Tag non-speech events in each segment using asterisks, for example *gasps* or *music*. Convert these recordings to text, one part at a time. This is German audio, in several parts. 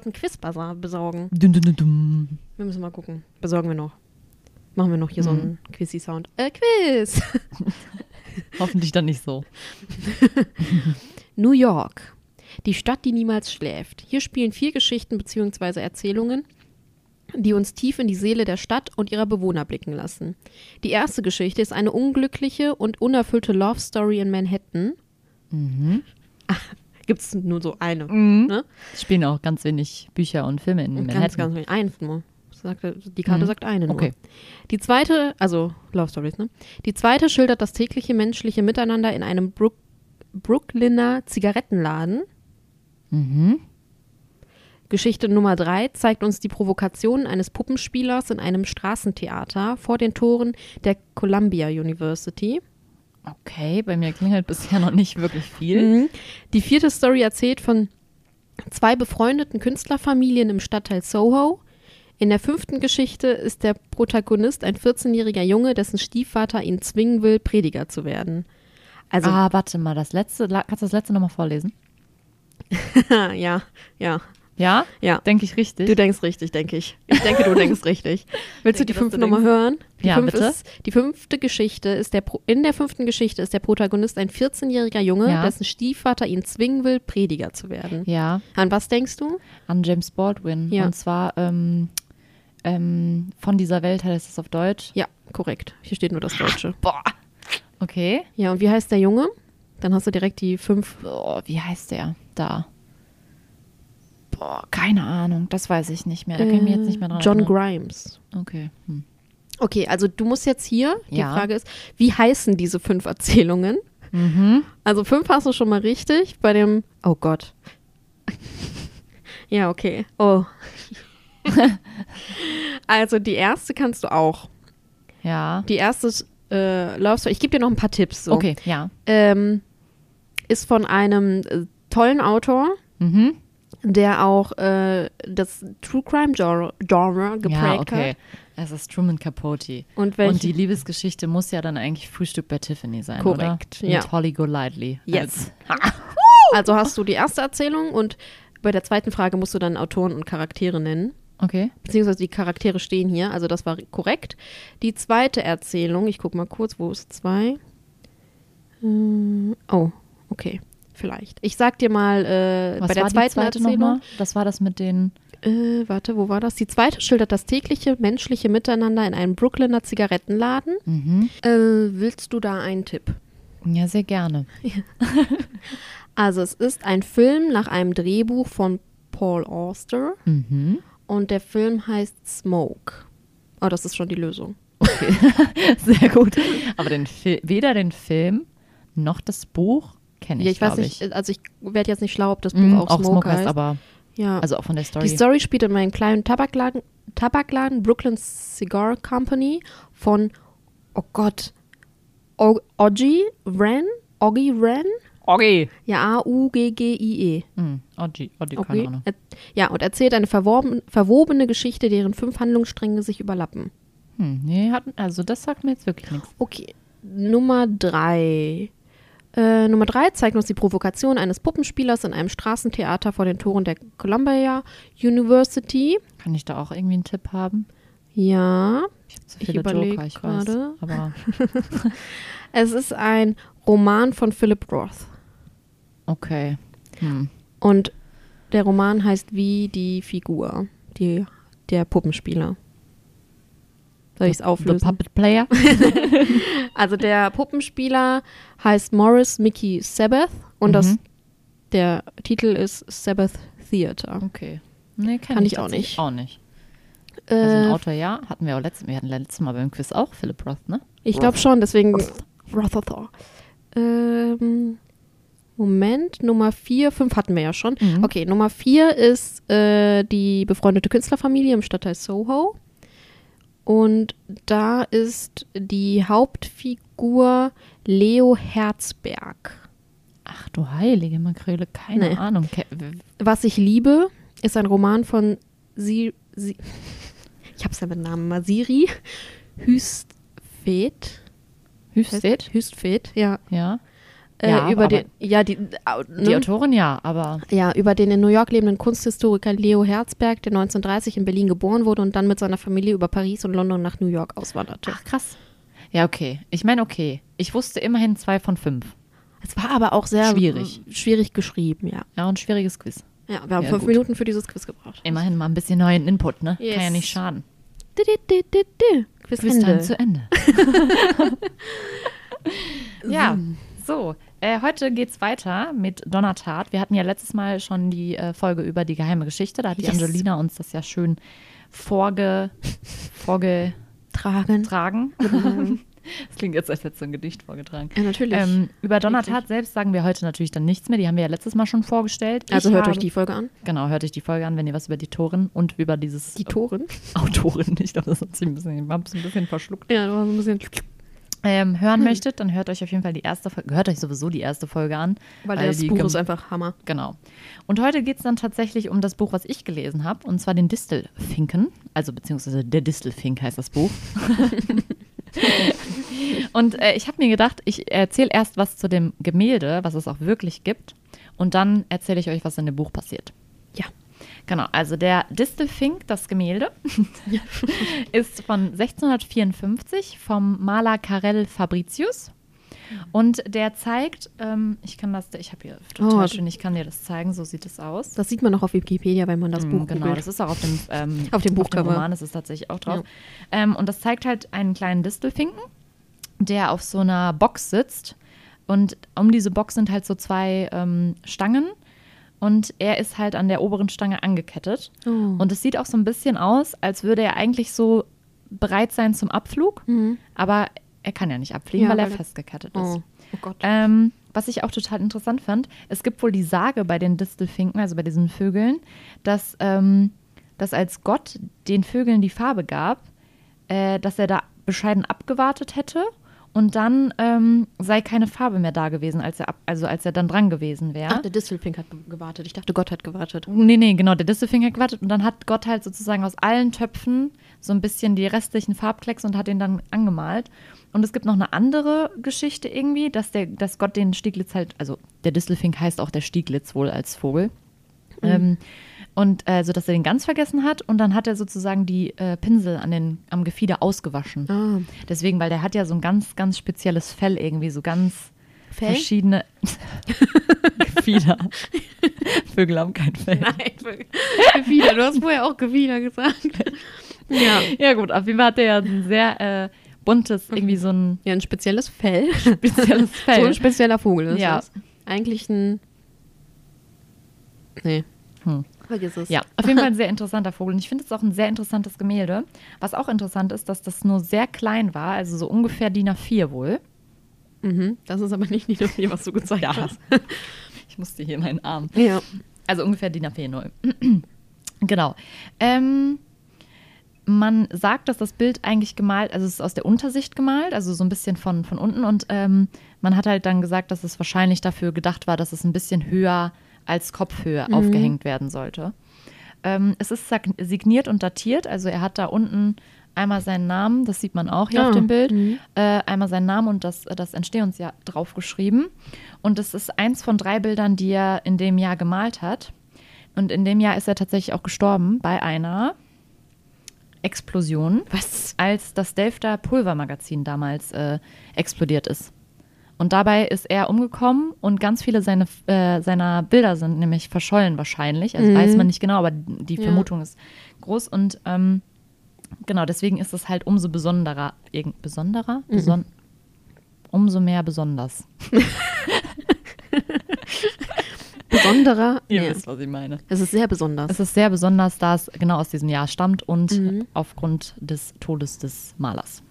Wollten Quizbuzzer besorgen. Dum, dum, dum. Wir müssen mal gucken. Besorgen wir noch. Machen wir noch hier so einen Quizzy-Sound. Äh, Quiz. *laughs* Hoffentlich dann nicht so. *laughs* New York. Die Stadt, die niemals schläft. Hier spielen vier Geschichten bzw. Erzählungen, die uns tief in die Seele der Stadt und ihrer Bewohner blicken lassen. Die erste Geschichte ist eine unglückliche und unerfüllte Love Story in Manhattan. Mhm. Gibt es nur so eine. Mhm. Ne? Es spielen auch ganz wenig Bücher und Filme in Manhattan. Ganz, ganz wenig. Eins nur. Sagte, die Karte Mhm. sagt eine nur. Okay. Die zweite, also Love Stories, ne? Die zweite schildert das tägliche menschliche Miteinander in einem Brook Brooklyner Zigarettenladen. Mhm. Geschichte Nummer drei zeigt uns die Provokation eines Puppenspielers in einem Straßentheater vor den Toren der Columbia University. Okay, bei mir klingelt bisher noch nicht wirklich viel. Mhm. Die vierte Story erzählt von zwei befreundeten Künstlerfamilien im Stadtteil Soho. In der fünften Geschichte ist der Protagonist ein 14-jähriger Junge, dessen Stiefvater ihn zwingen will, Prediger zu werden. Also, ah, warte mal, das letzte, kannst du das letzte nochmal vorlesen? *laughs* ja, ja, Ja? ja. Denke ich richtig? Du denkst richtig, denke ich. Ich denke, du denkst richtig. *laughs* Willst du die denke, fünfte nochmal hören? Die Ja, fünf bitte. Ist, die fünfte Geschichte ist der Pro in der fünften Geschichte ist der Protagonist ein 14-jähriger Junge, Ja. dessen Stiefvater ihn zwingen will, Prediger zu werden. ja, An was denkst du? an James Baldwin. Ja. Und zwar ähm, ähm, von dieser Welt heißt es auf Deutsch. Ja, korrekt. Hier steht nur das Deutsche. *laughs* Boah. Okay. Ja, und wie heißt der Junge? Dann hast du direkt die fünf. Boah, wie heißt der da? Boah, keine Ahnung. Das weiß ich nicht mehr. Da kann ich mich jetzt nicht mehr dran Äh, John. Grimes. Okay. Hm. Okay, also du musst jetzt hier, die Ja. Frage ist, wie heißen diese fünf Erzählungen? Mhm. Also fünf hast du schon mal richtig. Bei dem, oh Gott. *laughs* ja, okay. Oh. *laughs* also die erste kannst du auch. Ja. Die erste ist, äh, Love Story. Ich gebe dir noch ein paar Tipps. So. Okay, ja. Ähm, ist von einem äh, tollen Autor, Mhm. Der auch äh, das True Crime Genre, Genre geprägt Ja, okay. hat. Es ist Truman Capote. Und? Und die Liebesgeschichte muss ja dann eigentlich Frühstück bei Tiffany sein, Korrekt, oder? ja. Mit Holly Golightly. Yes. Also hast du die erste Erzählung und bei der zweiten Frage musst du dann Autoren und Charaktere nennen. Okay. Beziehungsweise die Charaktere stehen hier, also das war korrekt. Die zweite Erzählung, ich guck mal kurz, wo ist zwei? Hm, oh, okay, vielleicht. Ich sag dir mal äh, Was bei der war zweiten zweite Erzählung. Das war das mit den. Äh, warte, wo war das? Die zweite schildert das tägliche menschliche Miteinander in einem Brooklyner Zigarettenladen. Mhm. Äh, willst du da einen Tipp? Ja, sehr gerne. *laughs* Also es ist ein Film nach einem Drehbuch von Paul Auster Mhm. und der Film heißt Smoke. Oh, das ist schon die Lösung. *laughs* Sehr gut. Aber den weder den Film noch das Buch kenne ich, ja, ich weiß nicht, also ich werde jetzt nicht schlau, ob das Buch Mhm, auch, auch Smoke, heißt. aber ja. also auch von der Story. die Story spielt in einem kleinen Tabakladen, Tabakladen Brooklyn Cigar Company von, oh Gott, O- Oggy Wren? Oggy Wren? okay. Ja, A-U-G-G-I-E. Mhm. Oji, Oji, keine Okay. Ahnung. Er, ja, und erzählt eine verworben, verwobene Geschichte, deren fünf Handlungsstränge sich überlappen. Hm, nee, hat, also das sagt mir jetzt wirklich nichts. Okay, Nummer drei. Äh, Nummer drei zeigt uns die Provokation eines Puppenspielers in einem Straßentheater vor den Toren der Columbia University. Kann ich da auch irgendwie einen Tipp haben? Ja, Ich habe zu viele Joker, ich gerade. weiß. Aber *laughs* es ist ein Roman von Philip Roth. okay. Hm. Und der Roman heißt wie die Figur, die, der Puppenspieler. Soll ich es The auflösen? Puppet Player? *laughs* Also der Puppenspieler heißt Morris Mickey Sabbath und das, Mhm. der Titel ist Sabbath Theater. Okay. Nee, kenn Kann ich auch tatsächlich nicht. Auch nicht. Also ein Äh, Autor, ja, hatten wir auch letztes, wir hatten letztes Mal beim Quiz auch Philip Roth, ne? ich glaube schon, deswegen Rothathor. Ähm, Moment, Nummer vier, fünf hatten wir ja schon. Mhm. Okay, Nummer vier ist äh, die befreundete Künstlerfamilie im Stadtteil Soho. Und da ist die Hauptfigur Leo Herzberg. Ach du heilige Makrele, keine Nee. Ahnung. Was ich liebe, ist ein Roman von Sie. Sie *laughs* ich hab's ja mit Namen Masiri Hüstfed. Hüfstedt? Hüstfed, ja. Ja. Äh, Ja, über den, ja, die, Die ne? Autorin ja, aber ja, über den in New York lebenden Kunsthistoriker Leo Herzberg, der 1930 in Berlin geboren wurde und dann mit seiner Familie über Paris und London nach New York auswanderte. ach krass. Ja, okay. Ich meine, okay. Ich wusste immerhin zwei von fünf. Es war aber auch sehr Schwierig. äh, schwierig geschrieben, ja. Ja, und schwieriges Quiz. Ja, wir haben Ja, fünf gut. Minuten für dieses Quiz gebraucht. Immerhin mal ein bisschen neuen Input, ne? Yes. Kann ja nicht schaden. Di, di, di. Quiz Quiz Ende. dann zu Ende. *laughs* *laughs* ja, so. Äh, heute geht's weiter mit Donnertat. Wir hatten ja letztes Mal schon die äh, Folge über die geheime Geschichte. Da hat die Yes. Angelina uns das ja schön vorge, vorgetragen. Tragen. *laughs* Das klingt jetzt, als hättest du ein Gedicht vorgetragen. Ja, natürlich. Ähm, über Donnertat selbst sagen wir heute natürlich dann nichts mehr. Die haben wir ja letztes Mal schon vorgestellt. also Ich hört habe, euch die Folge an. Genau, hört euch die Folge an, wenn ihr was über die Torin und über dieses Die Toren. *laughs* Autorin, ich glaube, das hat sich ein bisschen, ich ein bisschen verschluckt, Ja, du warst ein bisschen. Ähm, Hm. hören möchtet, dann hört euch auf jeden Fall die erste Folge, hört euch sowieso die erste Folge an. Weil weil das die Buch ist einfach Hammer. Genau. Und heute geht es dann tatsächlich um das Buch, was ich gelesen habe, und zwar den Distelfinken. Also beziehungsweise der Distelfink heißt das Buch. *laughs* und äh, ich habe mir gedacht, ich erzähle erst was zu dem Gemälde, was es auch wirklich gibt, und dann erzähle ich euch, was in dem Buch passiert. Ja. Genau, also der Distelfink, das Gemälde, *laughs* ist von 1654 vom Maler Karel Fabricius. Und der zeigt, ähm, ich kann das, ich habe hier total Oh, schön, ich kann dir das zeigen, so sieht es aus. Das sieht man noch auf Wikipedia, wenn man das Mm, Buch genau, googelt. das ist auch auf dem, ähm, *laughs* Auf dem Buchcover. Roman ist es tatsächlich auch drauf. Ähm, und das zeigt halt einen kleinen Distelfinken, der auf so einer Box sitzt. Und um diese Box sind halt so zwei ähm, Stangen. Und er ist halt an der oberen Stange angekettet. Oh. Und es sieht auch so ein bisschen aus, als würde er eigentlich so bereit sein zum Abflug. Aber er kann ja nicht abfliegen, Mhm. Ja, weil er weil er- festgekettet ist. Oh, oh Gott. Ähm, was ich auch total interessant fand, es gibt wohl die Sage bei den Distelfinken, also bei diesen Vögeln, dass, ähm, dass als Gott den Vögeln die Farbe gab, äh, dass er da bescheiden abgewartet hätte und dann ähm, sei keine Farbe mehr da gewesen, als er ab, also als er dann dran gewesen wäre. Ach, der Distelfink hat gewartet. Ich dachte, Gott hat gewartet. Nee, nee, genau, der Distelfink hat gewartet und dann hat Gott halt sozusagen aus allen Töpfen so ein bisschen die restlichen Farbklecks und hat ihn dann angemalt. Und es gibt noch eine andere Geschichte irgendwie, dass, der, dass Gott den Stieglitz halt, also der Distelfink heißt auch der Stieglitz wohl als Vogel. Ähm, und äh, so, dass er den ganz vergessen hat und dann hat er sozusagen die äh, Pinsel an den, am Gefieder ausgewaschen. Ah. Deswegen, weil der hat ja so ein ganz, ganz spezielles Fell irgendwie, so ganz Fell? verschiedene *laughs* Gefieder. Vögel haben kein Fell. Nein, Gefieder. Du hast vorher auch Gefieder gesagt. ja. Ja gut, auf jeden Fall hat er ja ein sehr äh, buntes, irgendwie so ein Ja, ein spezielles Fell. spezielles *laughs* Fell. So ein spezieller Vogel ist Ja. das. Eigentlich ein. Nee. Hm. Vergiss es. Ja, auf jeden Fall ein sehr interessanter Vogel. Und ich finde es auch ein sehr interessantes Gemälde. Was auch interessant ist, dass das nur sehr klein war, also so ungefähr DIN A4 wohl. Mhm. Das ist aber nicht die Nummer, was du gezeigt Ja. hast. *laughs* Ich musste hier meinen Arm. Ja. Also ungefähr DIN A4 neu. *clears throat* genau. Ähm, man sagt, dass das Bild eigentlich gemalt, also es ist aus der Untersicht gemalt, also so ein bisschen von, von unten. Und ähm, man hat halt dann gesagt, dass es wahrscheinlich dafür gedacht war, dass es ein bisschen höher als Kopfhöhe aufgehängt werden sollte. Ähm, es ist signiert und datiert, also er hat da unten einmal seinen Namen, das sieht man auch hier Ah, auf dem Bild, mhm. äh, einmal seinen Namen und das, das Entstehungsjahr draufgeschrieben. Und es ist eins von drei Bildern, die er in dem Jahr gemalt hat. Und in dem Jahr ist er tatsächlich auch gestorben bei einer Explosion, Was? als das Delfter Pulvermagazin damals äh, explodiert ist. Und dabei ist er umgekommen und ganz viele seine, äh, seiner Bilder sind nämlich verschollen wahrscheinlich. Also Mhm. weiß man nicht genau, aber die Ja. Vermutung ist groß. Und ähm, genau, deswegen ist es halt umso besonderer. Irgend, besonderer? Mhm. Beson umso mehr besonders. *laughs* Besonderer. *laughs* Ihr Nee. wisst, was ich meine. Es ist sehr besonders. Es ist sehr besonders, da es genau aus diesem Jahr stammt und Mhm. aufgrund des Todes des Malers.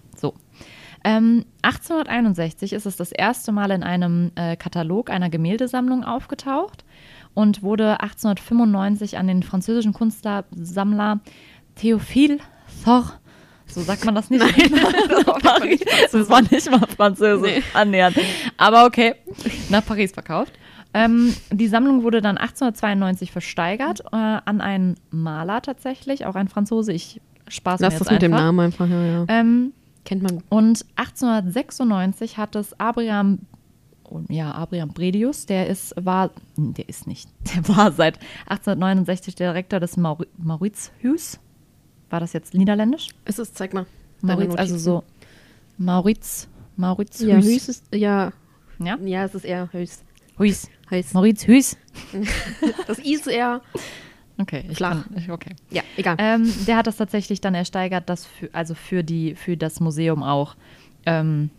So. Ähm, 1861 ist es das erste Mal in einem äh, Katalog einer Gemäldesammlung aufgetaucht und wurde 1895 an den französischen Kunstsammler Théophile Thor, so sagt man das nicht. *laughs* das *laughs* war Paris. Das war nicht mal Französisch Nee. annähernd. Aber okay, nach Paris verkauft. Ähm, die Sammlung wurde dann 1892 versteigert äh, an einen Maler tatsächlich, auch ein Franzose. Ich spaß mir Lass jetzt das mit dem. Namen einfach, ja, ja. Ähm, Kennt man. und 1896 hat es Abraham, ja, Abraham Bredius, der ist, war, der ist nicht, *laughs* der war seit 1869 Direktor des Mauri Mauritius. War das jetzt niederländisch? Ist es, zeig mal. Mauritius, also so Mauritius, Mauritius. Ja, Hüß ist, ja, Ja? ja, es ist eher Hüß. Huis. Hüß. Mauritius. *laughs* Das I ist eher, Okay, ich Flach. Kann, ich, okay. ja, egal. Ähm, der hat das tatsächlich dann ersteigert, das für, also für, die, für das Museum auch. Ähm,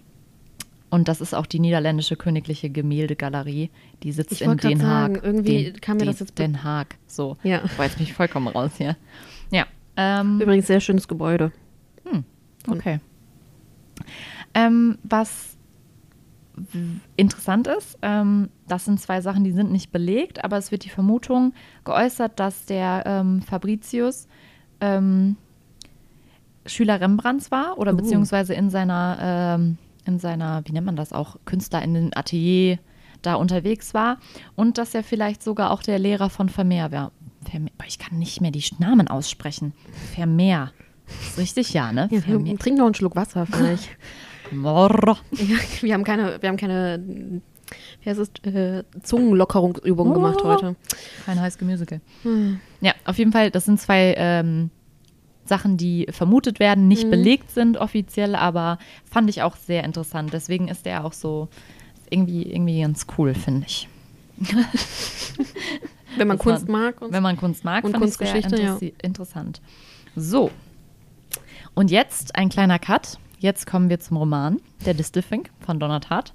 und das ist auch die niederländische königliche Gemäldegalerie. Die sitzt Ich in Den Haag. sagen, irgendwie Den, kam mir das jetzt Den Haag. So. Ja. Boah, jetzt bin ich vollkommen raus hier. Ja. Ähm, Übrigens sehr schönes Gebäude. Okay. Ähm, was interessant ist, ähm, das sind zwei Sachen, die sind nicht belegt, aber es wird die Vermutung geäußert, dass der ähm, Fabricius ähm, Schüler Rembrandts war oder Uh. beziehungsweise in seiner, ähm, in seiner, wie nennt man das auch, Künstler in den Atelier da unterwegs war und dass er vielleicht sogar auch der Lehrer von Vermeer war. Vermeer, ich kann nicht mehr die Namen aussprechen. Vermeer. Richtig, ja, ne? Ja, trink noch einen Schluck Wasser vielleicht. *laughs* Morro. ja, wir haben keine, wir haben keine, wie heißt es, äh, Zungenlockerungsübungen gemacht Oh. heute. Kein High School Musical. Ja, auf jeden Fall, das sind zwei ähm, Sachen, die vermutet werden, nicht belegt sind offiziell, aber fand ich auch sehr interessant. Deswegen ist der auch so irgendwie, irgendwie ganz cool, finde ich. *laughs* Wenn man Das Kunst war- mag. Und Wenn man Kunst mag, und fand ich sehr ja. interessant. So. Und jetzt ein kleiner Cut. Jetzt kommen wir zum Roman, Der Distelfink von Donald Hart.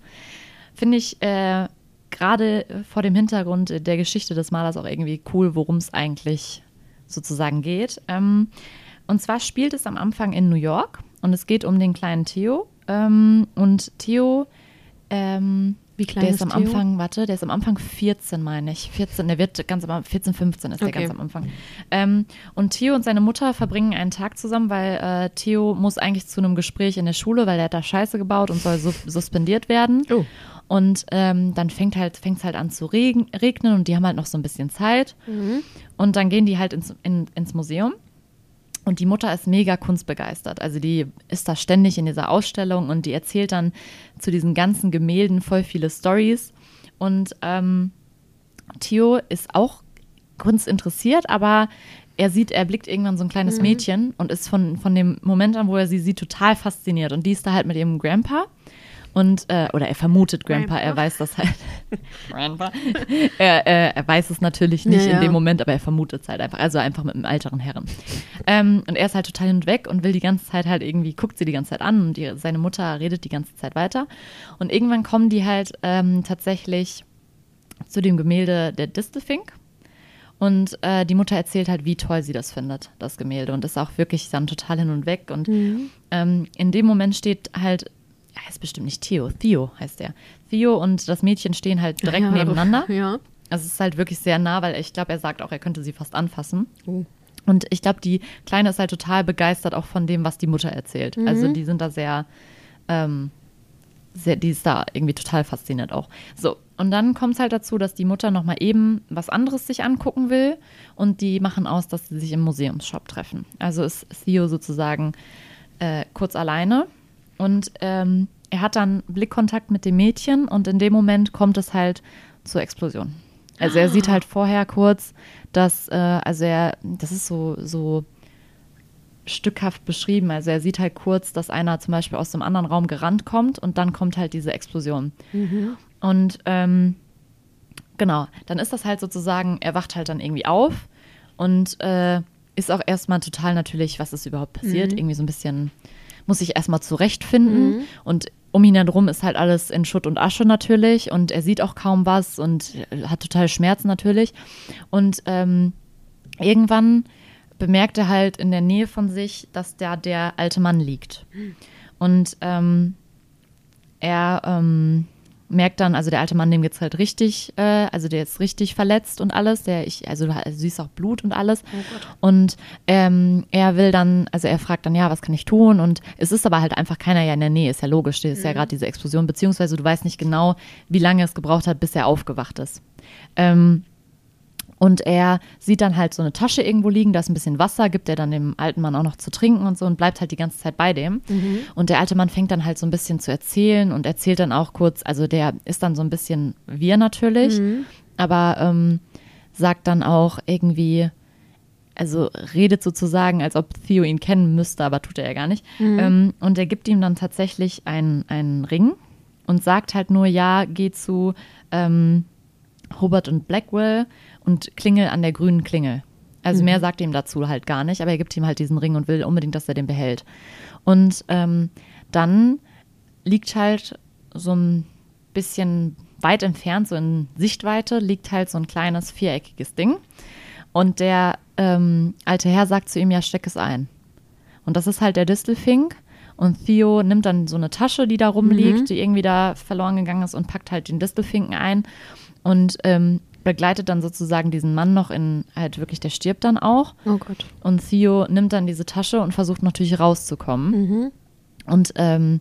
Finde ich äh, gerade vor dem Hintergrund der Geschichte des Malers auch irgendwie cool, worum es eigentlich sozusagen geht. Ähm, und zwar spielt es am Anfang in New York und es geht um den kleinen Theo. Ähm, und Theo, ähm, Wie klein der ist ist am Theo? Anfang, warte, der ist am Anfang 14, meine ich. 14, der wird ganz am Anfang, 14, 15 ist der Okay. ganz am Anfang. Ähm, und Theo und seine Mutter verbringen einen Tag zusammen, weil äh, Theo muss eigentlich zu einem Gespräch in der Schule, weil er hat da Scheiße gebaut und soll sus suspendiert werden. Oh. Und ähm, dann fängt halt, fängt's halt an zu regen, regnen und die haben halt noch so ein bisschen Zeit. Und dann gehen die halt ins, in, ins Museum. Und die Mutter ist mega kunstbegeistert. Also die ist da ständig in dieser Ausstellung und die erzählt dann zu diesen ganzen Gemälden voll viele Stories. Und ähm, Theo ist auch kunstinteressiert, aber er sieht, er blickt irgendwann so ein kleines Mädchen und ist von, von dem Moment an, wo er sie sieht, total fasziniert. Und die ist da halt mit ihrem Grandpa. Und, äh, oder er vermutet Grandpa, er weiß das halt. *laughs* Grandpa. er, äh, er weiß es natürlich nicht Ja, in dem Moment, aber er vermutet es halt einfach. Also einfach mit einem älteren Herren. Ähm, und er ist halt total hin und weg und will die ganze Zeit halt irgendwie, guckt sie die ganze Zeit an und die, seine Mutter redet die ganze Zeit weiter. Und irgendwann kommen die halt ähm, tatsächlich zu dem Gemälde der Distelfink. Und äh, die Mutter erzählt halt, wie toll sie das findet, das Gemälde. Und ist auch wirklich dann total hin und weg. Und ähm, in dem Moment steht halt, heißt bestimmt nicht Theo, Theo heißt er. Theo und das Mädchen stehen halt direkt Ja, nebeneinander. Ja. Also es ist halt wirklich sehr nah, weil ich glaube, er sagt auch, er könnte sie fast anfassen. Oh. Und ich glaube, die Kleine ist halt total begeistert auch von dem, was die Mutter erzählt. Also die sind da sehr, ähm, sehr, die ist da irgendwie total fasziniert auch. So, und dann kommt es halt dazu, dass die Mutter nochmal eben was anderes sich angucken will und die machen aus, dass sie sich im Museumsshop treffen. Also ist Theo sozusagen äh, kurz alleine und ähm, er hat dann Blickkontakt mit dem Mädchen und in dem Moment kommt es halt zur Explosion. Also er sieht halt vorher kurz, dass, äh, also er, das ist so, so stückhaft beschrieben. Also er sieht halt kurz, dass einer zum Beispiel aus dem anderen Raum gerannt kommt und dann kommt halt diese Explosion. Und ähm, genau, dann ist das halt sozusagen, er wacht halt dann irgendwie auf und äh, ist auch erstmal total natürlich, was ist überhaupt passiert. Irgendwie so ein bisschen, muss sich erstmal zurechtfinden. Und um ihn herum ist halt alles in Schutt und Asche natürlich und er sieht auch kaum was und hat total Schmerzen natürlich. Und ähm, irgendwann bemerkt er halt in der Nähe von sich, dass da der alte Mann liegt. Und ähm, er ähm, merkt dann, also der alte Mann, dem geht's halt richtig, äh, also der ist richtig verletzt und alles. Der ich, also du siehst auch Blut und alles. Oh und ähm, er will dann, also er fragt dann, ja, was kann ich tun? Und es ist aber halt einfach keiner ja in der Nähe, ist ja logisch. Das ist ja gerade diese Explosion, beziehungsweise du weißt nicht genau, wie lange es gebraucht hat, bis er aufgewacht ist. Ähm, und er sieht dann halt so eine Tasche irgendwo liegen, da ist ein bisschen Wasser, gibt er dann dem alten Mann auch noch zu trinken und so und bleibt halt die ganze Zeit bei dem. Und der alte Mann fängt dann halt so ein bisschen zu erzählen und erzählt dann auch kurz, also der ist dann so ein bisschen wir natürlich, aber ähm, sagt dann auch irgendwie, also redet sozusagen, als ob Theo ihn kennen müsste, aber tut er ja gar nicht. Ähm, und er gibt ihm dann tatsächlich einen, einen Ring und sagt halt nur, ja, geh zu ähm, Hobart und Blackwell und klingel an der grünen Klingel. Also mehr sagt ihm dazu halt gar nicht, aber er gibt ihm halt diesen Ring und will unbedingt, dass er den behält. Und ähm, dann liegt halt so ein bisschen weit entfernt, so in Sichtweite, liegt halt so ein kleines viereckiges Ding. Und der ähm, alte Herr sagt zu ihm, ja, steck es ein. Und das ist halt der Distelfink. Und Theo nimmt dann so eine Tasche, die da rumliegt, die irgendwie da verloren gegangen ist und packt halt den Distelfinken ein und ähm, begleitet dann sozusagen diesen Mann noch in, halt wirklich, der stirbt dann auch. Oh Gott. Und Theo nimmt dann diese Tasche und versucht natürlich rauszukommen. Mhm. Und ähm,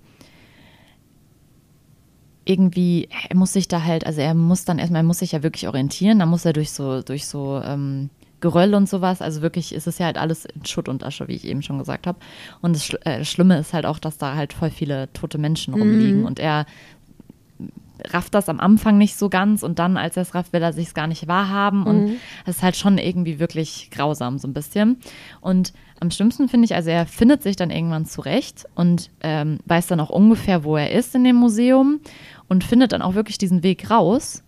irgendwie, er muss sich da halt, also er muss dann erstmal, er muss sich ja wirklich orientieren, da muss er durch so, durch so ähm, Geröll und sowas, also wirklich ist es ja halt alles in Schutt und Asche, wie ich eben schon gesagt habe. Und das, äh, das Schlimme ist halt auch, dass da halt voll viele tote Menschen rumliegen und er rafft das am Anfang nicht so ganz und dann, als er es rafft, will er sich es gar nicht wahrhaben und es ist halt schon irgendwie wirklich grausam so ein bisschen. Und am schlimmsten finde ich, also er findet sich dann irgendwann zurecht und ähm, weiß dann auch ungefähr, wo er ist in dem Museum und findet dann auch wirklich diesen Weg raus.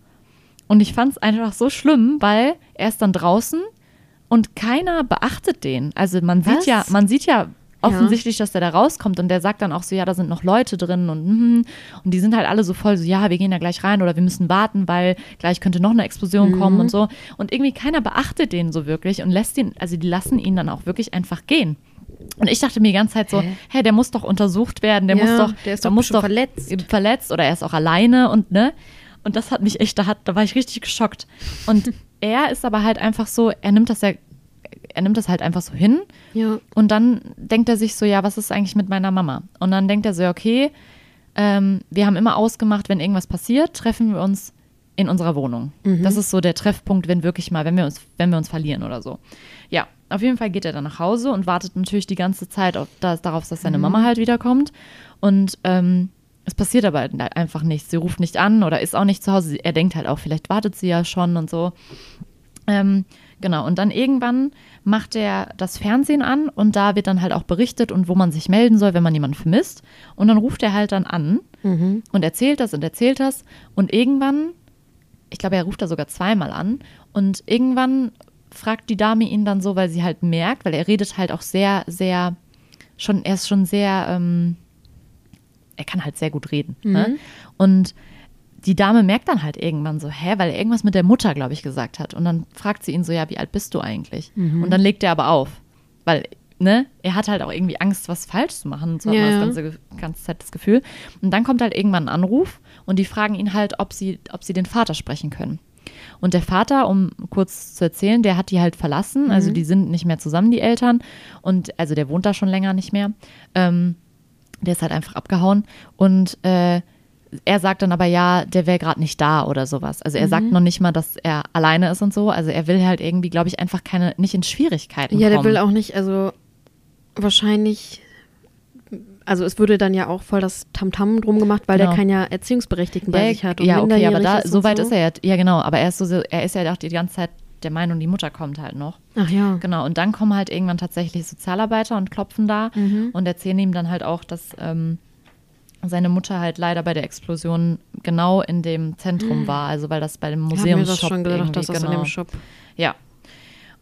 Und ich fand es einfach so schlimm, weil er ist dann draußen und keiner beachtet den. Also man Was? sieht ja, man sieht ja offensichtlich, dass der da rauskommt und der sagt dann auch so, ja, da sind noch Leute drin und mhm. und die sind halt alle so voll so, ja, wir gehen da gleich rein oder wir müssen warten, weil gleich könnte noch eine Explosion kommen und so und irgendwie keiner beachtet den so wirklich und lässt ihn, also die lassen ihn dann auch wirklich einfach gehen. Und ich dachte mir die ganze Zeit so, Hä? hä, der muss doch untersucht werden, der Ja, muss doch, der ist der doch muss doch verletzt. verletzt oder er ist auch alleine und ne? Und das hat mich echt, da, hat, da war ich richtig geschockt. Und *laughs* er ist aber halt einfach so, er nimmt das ja, er nimmt das halt einfach so hin Ja. und dann denkt er sich so, ja, was ist eigentlich mit meiner Mama? Und dann denkt er so, okay, ähm, wir haben immer ausgemacht, wenn irgendwas passiert, treffen wir uns in unserer Wohnung. Das ist so der Treffpunkt, wenn wirklich mal, wenn wir uns, wenn wir uns verlieren oder so. Ja, auf jeden Fall geht er dann nach Hause und wartet natürlich die ganze Zeit auf, da, darauf, dass seine Mama halt wiederkommt. Und ähm, es passiert aber halt einfach nichts. Sie ruft nicht an oder ist auch nicht zu Hause. Er denkt halt auch, vielleicht wartet sie ja schon und so. Ähm, genau, und dann irgendwann macht er das Fernsehen an und da wird dann halt auch berichtet und wo man sich melden soll, wenn man jemanden vermisst. Und dann ruft er halt dann an und erzählt das und erzählt das. Und irgendwann, ich glaube, er ruft da sogar zweimal an und irgendwann fragt die Dame ihn dann so, weil sie halt merkt, weil er redet halt auch sehr, sehr, schon, er ist schon sehr, ähm, er kann halt sehr gut reden. Ne? Und die Dame merkt dann halt irgendwann so, hä, weil er irgendwas mit der Mutter, glaube ich, gesagt hat. Und dann fragt sie ihn so, ja, wie alt bist du eigentlich? Und dann legt er aber auf, weil, ne, er hat halt auch irgendwie Angst, was falsch zu machen. Und so Ja, hat man das ganze, ganze Zeit das Gefühl. Und dann kommt halt irgendwann ein Anruf und die fragen ihn halt, ob sie, ob sie den Vater sprechen können. Und der Vater, um kurz zu erzählen, der hat die halt verlassen. Also die sind nicht mehr zusammen, die Eltern. Und also der wohnt da schon länger nicht mehr. Ähm, der ist halt einfach abgehauen. Und äh, er sagt dann aber ja, der wäre gerade nicht da oder sowas. Also er Mhm. sagt noch nicht mal, dass er alleine ist und so. Also er will halt irgendwie, glaube ich, einfach keine, nicht in Schwierigkeiten Ja, der kommen. will auch nicht, also wahrscheinlich, also es würde dann ja auch voll das Tamtam drum gemacht, weil Genau. der keinen ja Erziehungsberechtigten bei Der- sich hat ja, okay, aber da, so weit so. ist er ja, ja genau, aber er ist so, er ist ja auch die ganze Zeit der Meinung, die Mutter kommt halt noch. Ach ja. Genau, und dann kommen halt irgendwann tatsächlich Sozialarbeiter und klopfen da Mhm. und erzählen ihm dann halt auch, dass ähm, seine Mutter halt leider bei der Explosion genau in dem Zentrum war, also weil das bei dem Museumsshop schon gedacht, dass das genau. in dem Shop. Ja.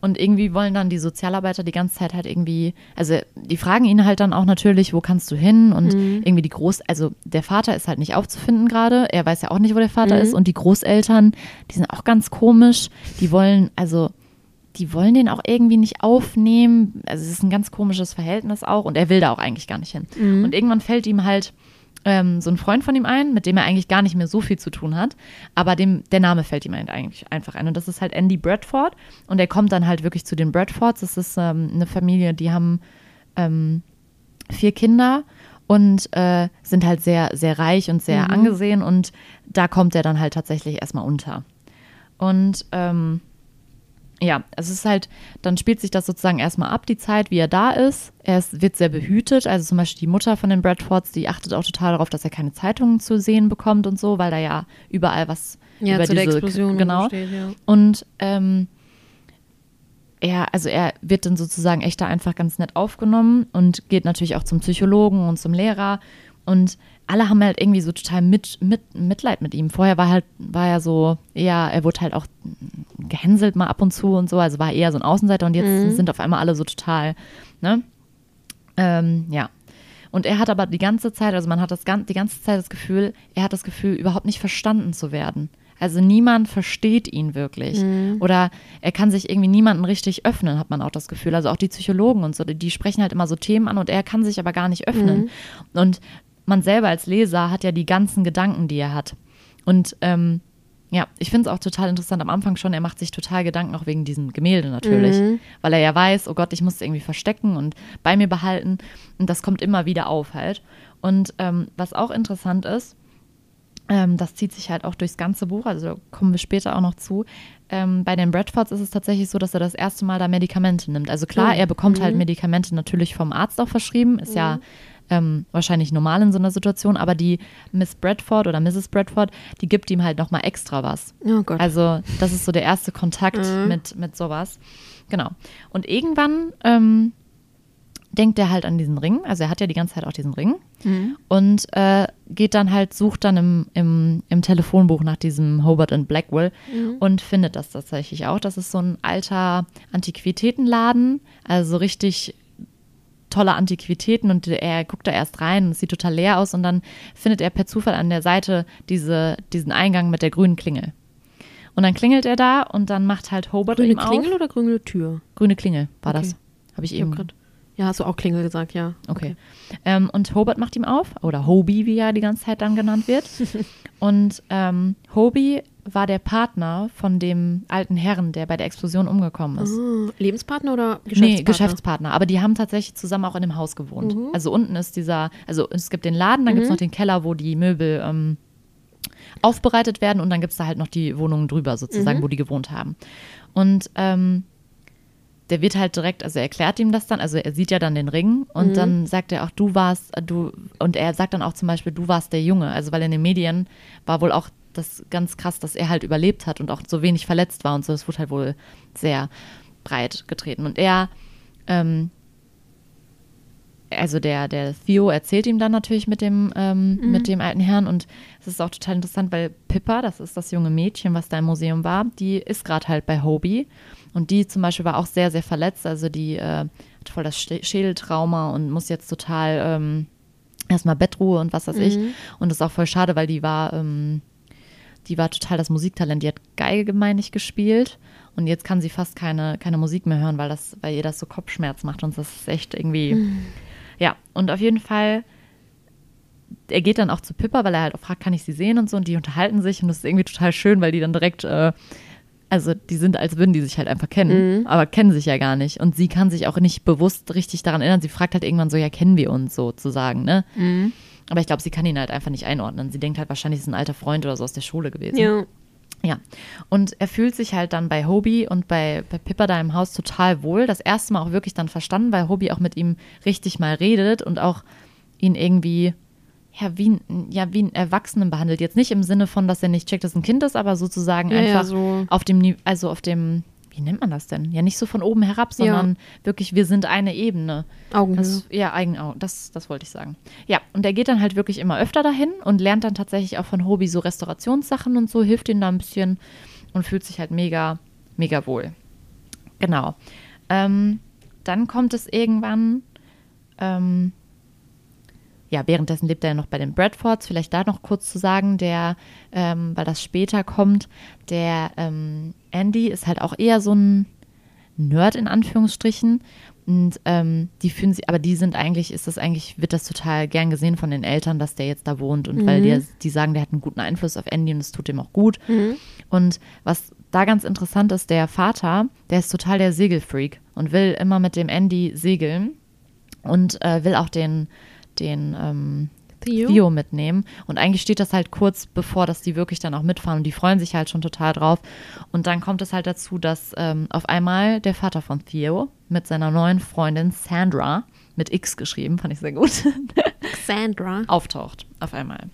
Und irgendwie wollen dann die Sozialarbeiter die ganze Zeit halt irgendwie, also die fragen ihn halt dann auch natürlich, wo kannst du hin? Und Mhm. irgendwie die Groß, also der Vater ist halt nicht aufzufinden gerade. Er weiß ja auch nicht, wo der Vater Mhm. ist. Und die Großeltern, die sind auch ganz komisch. Die wollen, also die wollen den auch irgendwie nicht aufnehmen. Also es ist ein ganz komisches Verhältnis auch und er will da auch eigentlich gar nicht hin. Mhm. Und irgendwann fällt ihm halt ähm, so ein Freund von ihm ein, mit dem er eigentlich gar nicht mehr so viel zu tun hat, aber dem, der Name fällt ihm eigentlich einfach ein. Und das ist halt Andy Bradford und er kommt dann halt wirklich zu den Bradfords. Das ist ähm, eine Familie, die haben ähm, vier Kinder und äh, sind halt sehr, sehr reich und sehr Mhm. angesehen und da kommt er dann halt tatsächlich erstmal unter. Und ähm, ja, es ist halt, dann spielt sich das sozusagen erstmal ab, die Zeit, wie er da ist. Er ist, wird sehr behütet. Also zum Beispiel die Mutter von den Bradfords, die achtet auch total darauf, dass er keine Zeitungen zu sehen bekommt und so, weil da ja überall was Ja, über zu der diese Explosion und genau. steht, ja. Und ähm, er, also er wird dann sozusagen echt da einfach ganz nett aufgenommen und geht natürlich auch zum Psychologen und zum Lehrer. Und alle haben halt irgendwie so total mit, mit, Mitleid mit ihm. Vorher war halt, war er so, eher, er wurde halt auch gehänselt mal ab und zu und so, also war eher so ein Außenseiter und jetzt Mhm. sind auf einmal alle so total, ne? Ähm, ja. Und er hat aber die ganze Zeit, also man hat das die ganze Zeit das Gefühl, er hat das Gefühl, überhaupt nicht verstanden zu werden. Also niemand versteht ihn wirklich. Oder er kann sich irgendwie niemanden richtig öffnen, hat man auch das Gefühl. Also auch die Psychologen und so, die- die sprechen halt immer so Themen an und er kann sich aber gar nicht öffnen. Und man selber als Leser hat ja die ganzen Gedanken, die er hat. Und ähm, ja, ich finde es auch total interessant am Anfang schon, er macht sich total Gedanken, auch wegen diesem Gemälde natürlich, weil er ja weiß, oh Gott, ich muss es irgendwie verstecken und bei mir behalten und das kommt immer wieder auf halt. Und ähm, was auch interessant ist, ähm, das zieht sich halt auch durchs ganze Buch, also da kommen wir später auch noch zu. Ähm, bei den Bradfords ist es tatsächlich so, dass er das erste Mal da Medikamente nimmt. Also klar, Oh, er bekommt mhm. halt Medikamente natürlich vom Arzt auch verschrieben, ist ja ähm, wahrscheinlich normal in so einer Situation, aber die Miss Bradford oder Mrs. Bradford, die gibt ihm halt nochmal extra was. Oh Gott. Also das ist so der erste Kontakt Mhm. mit, mit sowas. Genau. Und irgendwann ähm, denkt er halt an diesen Ring. Also er hat ja die ganze Zeit auch diesen Ring. Mhm. Und äh, geht dann halt, sucht dann im, im, im Telefonbuch nach diesem Hobart and Blackwell Mhm. und findet das tatsächlich auch. Das ist so ein alter Antiquitätenladen, also so richtig tolle Antiquitäten und er guckt da erst rein und es sieht total leer aus und dann findet er per Zufall an der Seite diese, diesen Eingang mit der grünen Klingel. Und dann klingelt er da und dann macht halt Hobart grüne ihm Klingel auf. oder grüne Tür? Grüne Klingel war Okay. das. Habe ich Ich hab eben. grad, ja, hast du auch Klingel gesagt, ja. Okay. Ähm, und Hobart macht ihm auf, oder Hobie, wie er die ganze Zeit dann genannt wird. *laughs* und ähm, Hobie war der Partner von dem alten Herrn, der bei der Explosion umgekommen ist. Ah, Lebenspartner oder Geschäftspartner? Nee, Geschäftspartner. Aber die haben tatsächlich zusammen auch in dem Haus gewohnt. Mhm. Also unten ist dieser, also es gibt den Laden, dann gibt es noch den Keller, wo die Möbel ähm, aufbereitet werden und dann gibt es da halt noch die Wohnungen drüber sozusagen, wo die gewohnt haben. Und ähm, der wird halt direkt, also er erklärt ihm das dann, also er sieht ja dann den Ring und dann sagt er auch, du warst, äh, du, und er sagt dann auch zum Beispiel, du warst der Junge, also weil in den Medien war wohl auch das ganz krass, dass er halt überlebt hat und auch so wenig verletzt war und so, das wurde halt wohl sehr breit getreten. Und er, ähm, also der, der Theo erzählt ihm dann natürlich mit dem, ähm, mit dem alten Herrn. Und es ist auch total interessant, weil Pippa, das ist das junge Mädchen, was da im Museum war, die ist gerade halt bei Hobie und die zum Beispiel war auch sehr, sehr verletzt, also die äh, hat voll das Sch- Schädeltrauma und muss jetzt total ähm, erstmal Bettruhe und was weiß ich. Und das ist auch voll schade, weil die war, ähm, die war total das Musiktalent, die hat Geige, meine ich, gespielt. Und jetzt kann sie fast keine, keine Musik mehr hören, weil, das, weil ihr das so Kopfschmerz macht und das ist echt irgendwie, ja, und auf jeden Fall, er geht dann auch zu Pippa, weil er halt auch fragt, kann ich sie sehen und so? Und die unterhalten sich und das ist irgendwie total schön, weil die dann direkt, äh, also die sind, als würden die sich halt einfach kennen, aber kennen sich ja gar nicht und sie kann sich auch nicht bewusst richtig daran erinnern, sie fragt halt irgendwann so, ja, kennen wir uns sozusagen, ne? Aber ich glaube, sie kann ihn halt einfach nicht einordnen. Sie denkt halt wahrscheinlich, ist ein alter Freund oder so aus der Schule gewesen. Ja. Ja. Und er fühlt sich halt dann bei Hobie und bei, bei Pippa da im Haus total wohl. Das erste Mal auch wirklich dann verstanden, weil Hobie auch mit ihm richtig mal redet und auch ihn irgendwie, ja, wie, ein- ja, wie einen Erwachsenen behandelt. Jetzt nicht im Sinne von, dass er nicht checkt, dass ein Kind ist, aber sozusagen Ja, ja, einfach so. auf dem, also auf dem, wie nennt man das denn? Ja, nicht so von oben herab, sondern wirklich, wir sind eine Ebene. Augenhöhe. Also, ja, Eigenaugen, das, das wollte ich sagen. Ja, und er geht dann halt wirklich immer öfter dahin und lernt dann tatsächlich auch von Hobie so Restaurationssachen und so, hilft ihm da ein bisschen und fühlt sich halt mega, mega wohl. Genau. Ähm, dann kommt es irgendwann, ähm, ja, währenddessen lebt er ja noch bei den Bradfords. Vielleicht da noch kurz zu sagen, der, ähm, weil das später kommt, der ähm, Andy ist halt auch eher so ein, Nerd in Anführungsstrichen. Und ähm, die fühlen sie, aber die sind eigentlich, ist das eigentlich, wird das total gern gesehen von den Eltern, dass der jetzt da wohnt. Und weil die, die sagen, der hat einen guten Einfluss auf Andy und es tut ihm auch gut. Und was da ganz interessant ist, der Vater, der ist total der Segelfreak und will immer mit dem Andy segeln und äh, will auch den, den ähm, Theo? Theo mitnehmen. Und eigentlich steht das halt kurz bevor, dass die wirklich dann auch mitfahren und die freuen sich halt schon total drauf. Und dann kommt es halt dazu, dass ähm, auf einmal der Vater von Theo mit seiner neuen Freundin Sandra, mit X geschrieben, fand ich sehr gut, *laughs* Sandra. auftaucht auf einmal.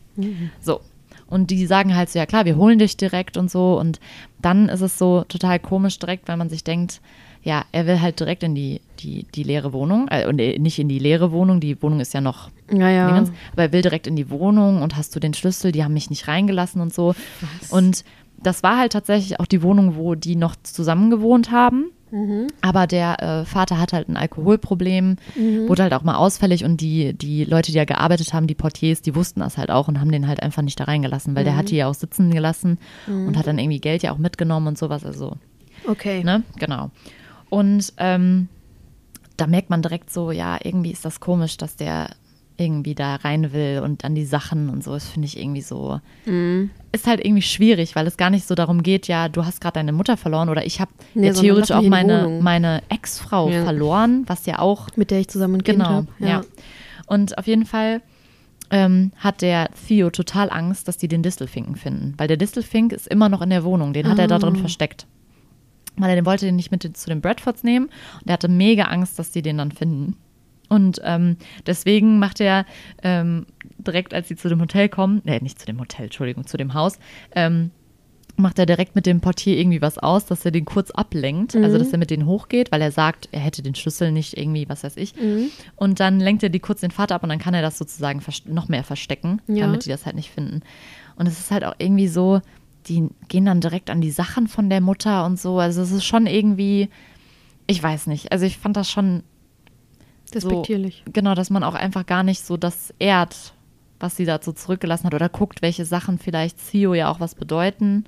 So. Und die sagen halt so, ja klar, wir holen dich direkt und so. Und dann ist es so total komisch direkt, weil man sich denkt, ja, er will halt direkt in die, die, die leere Wohnung, äh, und, äh, nicht in die leere Wohnung, die Wohnung ist ja noch Ja, ja. Dingens, aber er will direkt in die Wohnung und hast du den Schlüssel, die haben mich nicht reingelassen und so. Und das war halt tatsächlich auch die Wohnung, wo die noch zusammen gewohnt haben. Aber der äh, Vater hat halt ein Alkoholproblem, wurde halt auch mal ausfällig und die, die Leute, die ja gearbeitet haben, die Portiers, die wussten das halt auch und haben den halt einfach nicht da reingelassen, weil der hat die ja auch sitzen gelassen und hat dann irgendwie Geld ja auch mitgenommen und sowas. Also Okay. Ne? Genau. Und ähm, da merkt man direkt so, ja, irgendwie ist das komisch, dass der irgendwie da rein will und an die Sachen und so. Das finde ich irgendwie so. Mhm. Ist halt irgendwie schwierig, weil es gar nicht so darum geht, ja, du hast gerade deine Mutter verloren oder ich habe Nee, ja theoretisch auch meine, Wohnung. meine Ex-Frau Ja. verloren, was ja auch Mit der ich zusammen ein Kind Genau, habe. ja. Und auf jeden Fall ähm, hat der Theo total Angst, dass die den Distelfinken finden. Weil der Distelfink ist immer noch in der Wohnung. Den hat er da drin Ah. versteckt. Weil er den wollte den nicht mit zu den Bradfords nehmen. Und er hatte mega Angst, dass die den dann finden. Und ähm, deswegen macht er ähm, direkt, als sie zu dem Hotel kommen, nee, nicht zu dem Hotel, Entschuldigung, zu dem Haus, ähm, macht er direkt mit dem Portier irgendwie was aus, dass er den kurz ablenkt. Also, dass er mit denen hochgeht, weil er sagt, er hätte den Schlüssel nicht irgendwie, was weiß ich. Und dann lenkt er die kurz den Vater ab und dann kann er das sozusagen noch mehr verstecken, Ja. damit die das halt nicht finden. Und es ist halt auch irgendwie so, die gehen dann direkt an die Sachen von der Mutter und so. Also, es ist schon irgendwie, ich weiß nicht. Also, ich fand das schon Despektierlich. Genau, dass man auch einfach gar nicht so das ehrt, was sie dazu zurückgelassen hat oder guckt, welche Sachen vielleicht Theo ja auch was bedeuten.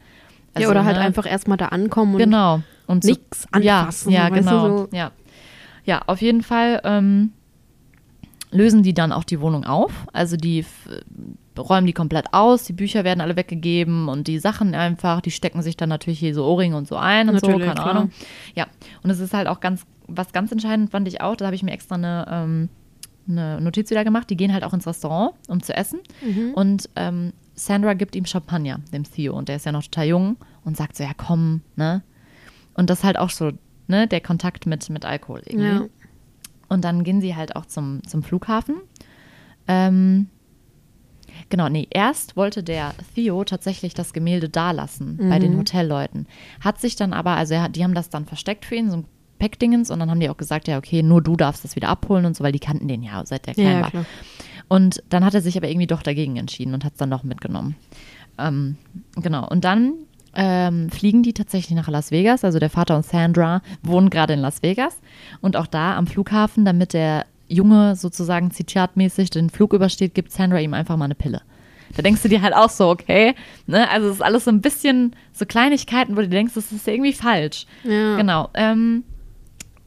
ja, Also, oder halt ne, einfach erstmal da ankommen und genau und nix anfassen, Ja, ja du, genau. so. Ja, ja, auf jeden Fall ähm, lösen die dann auch die Wohnung auf. Also die räumen die komplett aus, die Bücher werden alle weggegeben und die Sachen einfach, die stecken sich dann natürlich hier so Ohrringe und so ein und Natürlich, so, keine klar. Ahnung. Ja, und es ist halt auch ganz, was ganz entscheidend fand ich auch, da habe ich mir extra eine, ähm, eine Notiz wieder gemacht, die gehen halt auch ins Restaurant, um zu essen. Und ähm, Sandra gibt ihm Champagner, dem Theo, und der ist ja noch total jung und sagt so, ja komm, ne? Und das ist halt auch so, ne, der Kontakt mit, mit Alkohol irgendwie. Ja. Und dann gehen sie halt auch zum, zum Flughafen. Ähm, genau, nee, erst wollte der Theo tatsächlich das Gemälde dalassen bei den Hotelleuten. Hat sich dann aber, also er, die haben das dann versteckt für ihn, so ein Packdingens, und dann haben die auch gesagt, ja, okay, nur du darfst das wieder abholen und so, weil die kannten den ja, seit der klein ja, war. klar. Und dann hat er sich aber irgendwie doch dagegen entschieden und hat es dann doch mitgenommen. Ähm, genau. Und dann ähm, fliegen die tatsächlich nach Las Vegas. Also der Vater und Sandra wohnen gerade in Las Vegas. Und auch da am Flughafen, damit der Junge sozusagen zitatmäßig den Flug übersteht, gibt Sandra ihm einfach mal eine Pille. Da denkst du dir halt auch so, okay, ne? Also es ist alles so ein bisschen so Kleinigkeiten, wo du denkst, das ist irgendwie falsch. Ja. Genau. Ähm,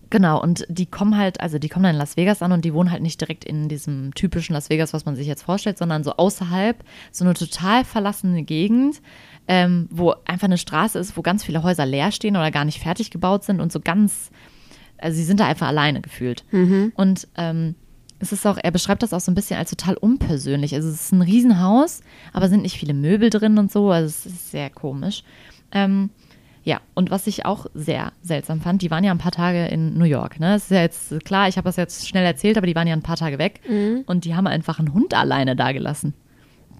Genau, und die kommen halt, also die kommen dann in Las Vegas an und die wohnen halt nicht direkt in diesem typischen Las Vegas, was man sich jetzt vorstellt, sondern so außerhalb, so eine total verlassene Gegend, ähm, wo einfach eine Straße ist, wo ganz viele Häuser leer stehen oder gar nicht fertig gebaut sind und so ganz, also sie sind da einfach alleine gefühlt. Und ähm, es ist auch, er beschreibt das auch so ein bisschen als total unpersönlich. Also es ist ein Riesenhaus, aber sind nicht viele Möbel drin und so, also es ist sehr komisch. Ähm, ja, und was ich auch sehr seltsam fand, die waren ja ein paar Tage in New York. Ne? Das ist ja jetzt klar, ich habe das jetzt schnell erzählt, aber die waren ja ein paar Tage weg und die haben einfach einen Hund alleine da gelassen.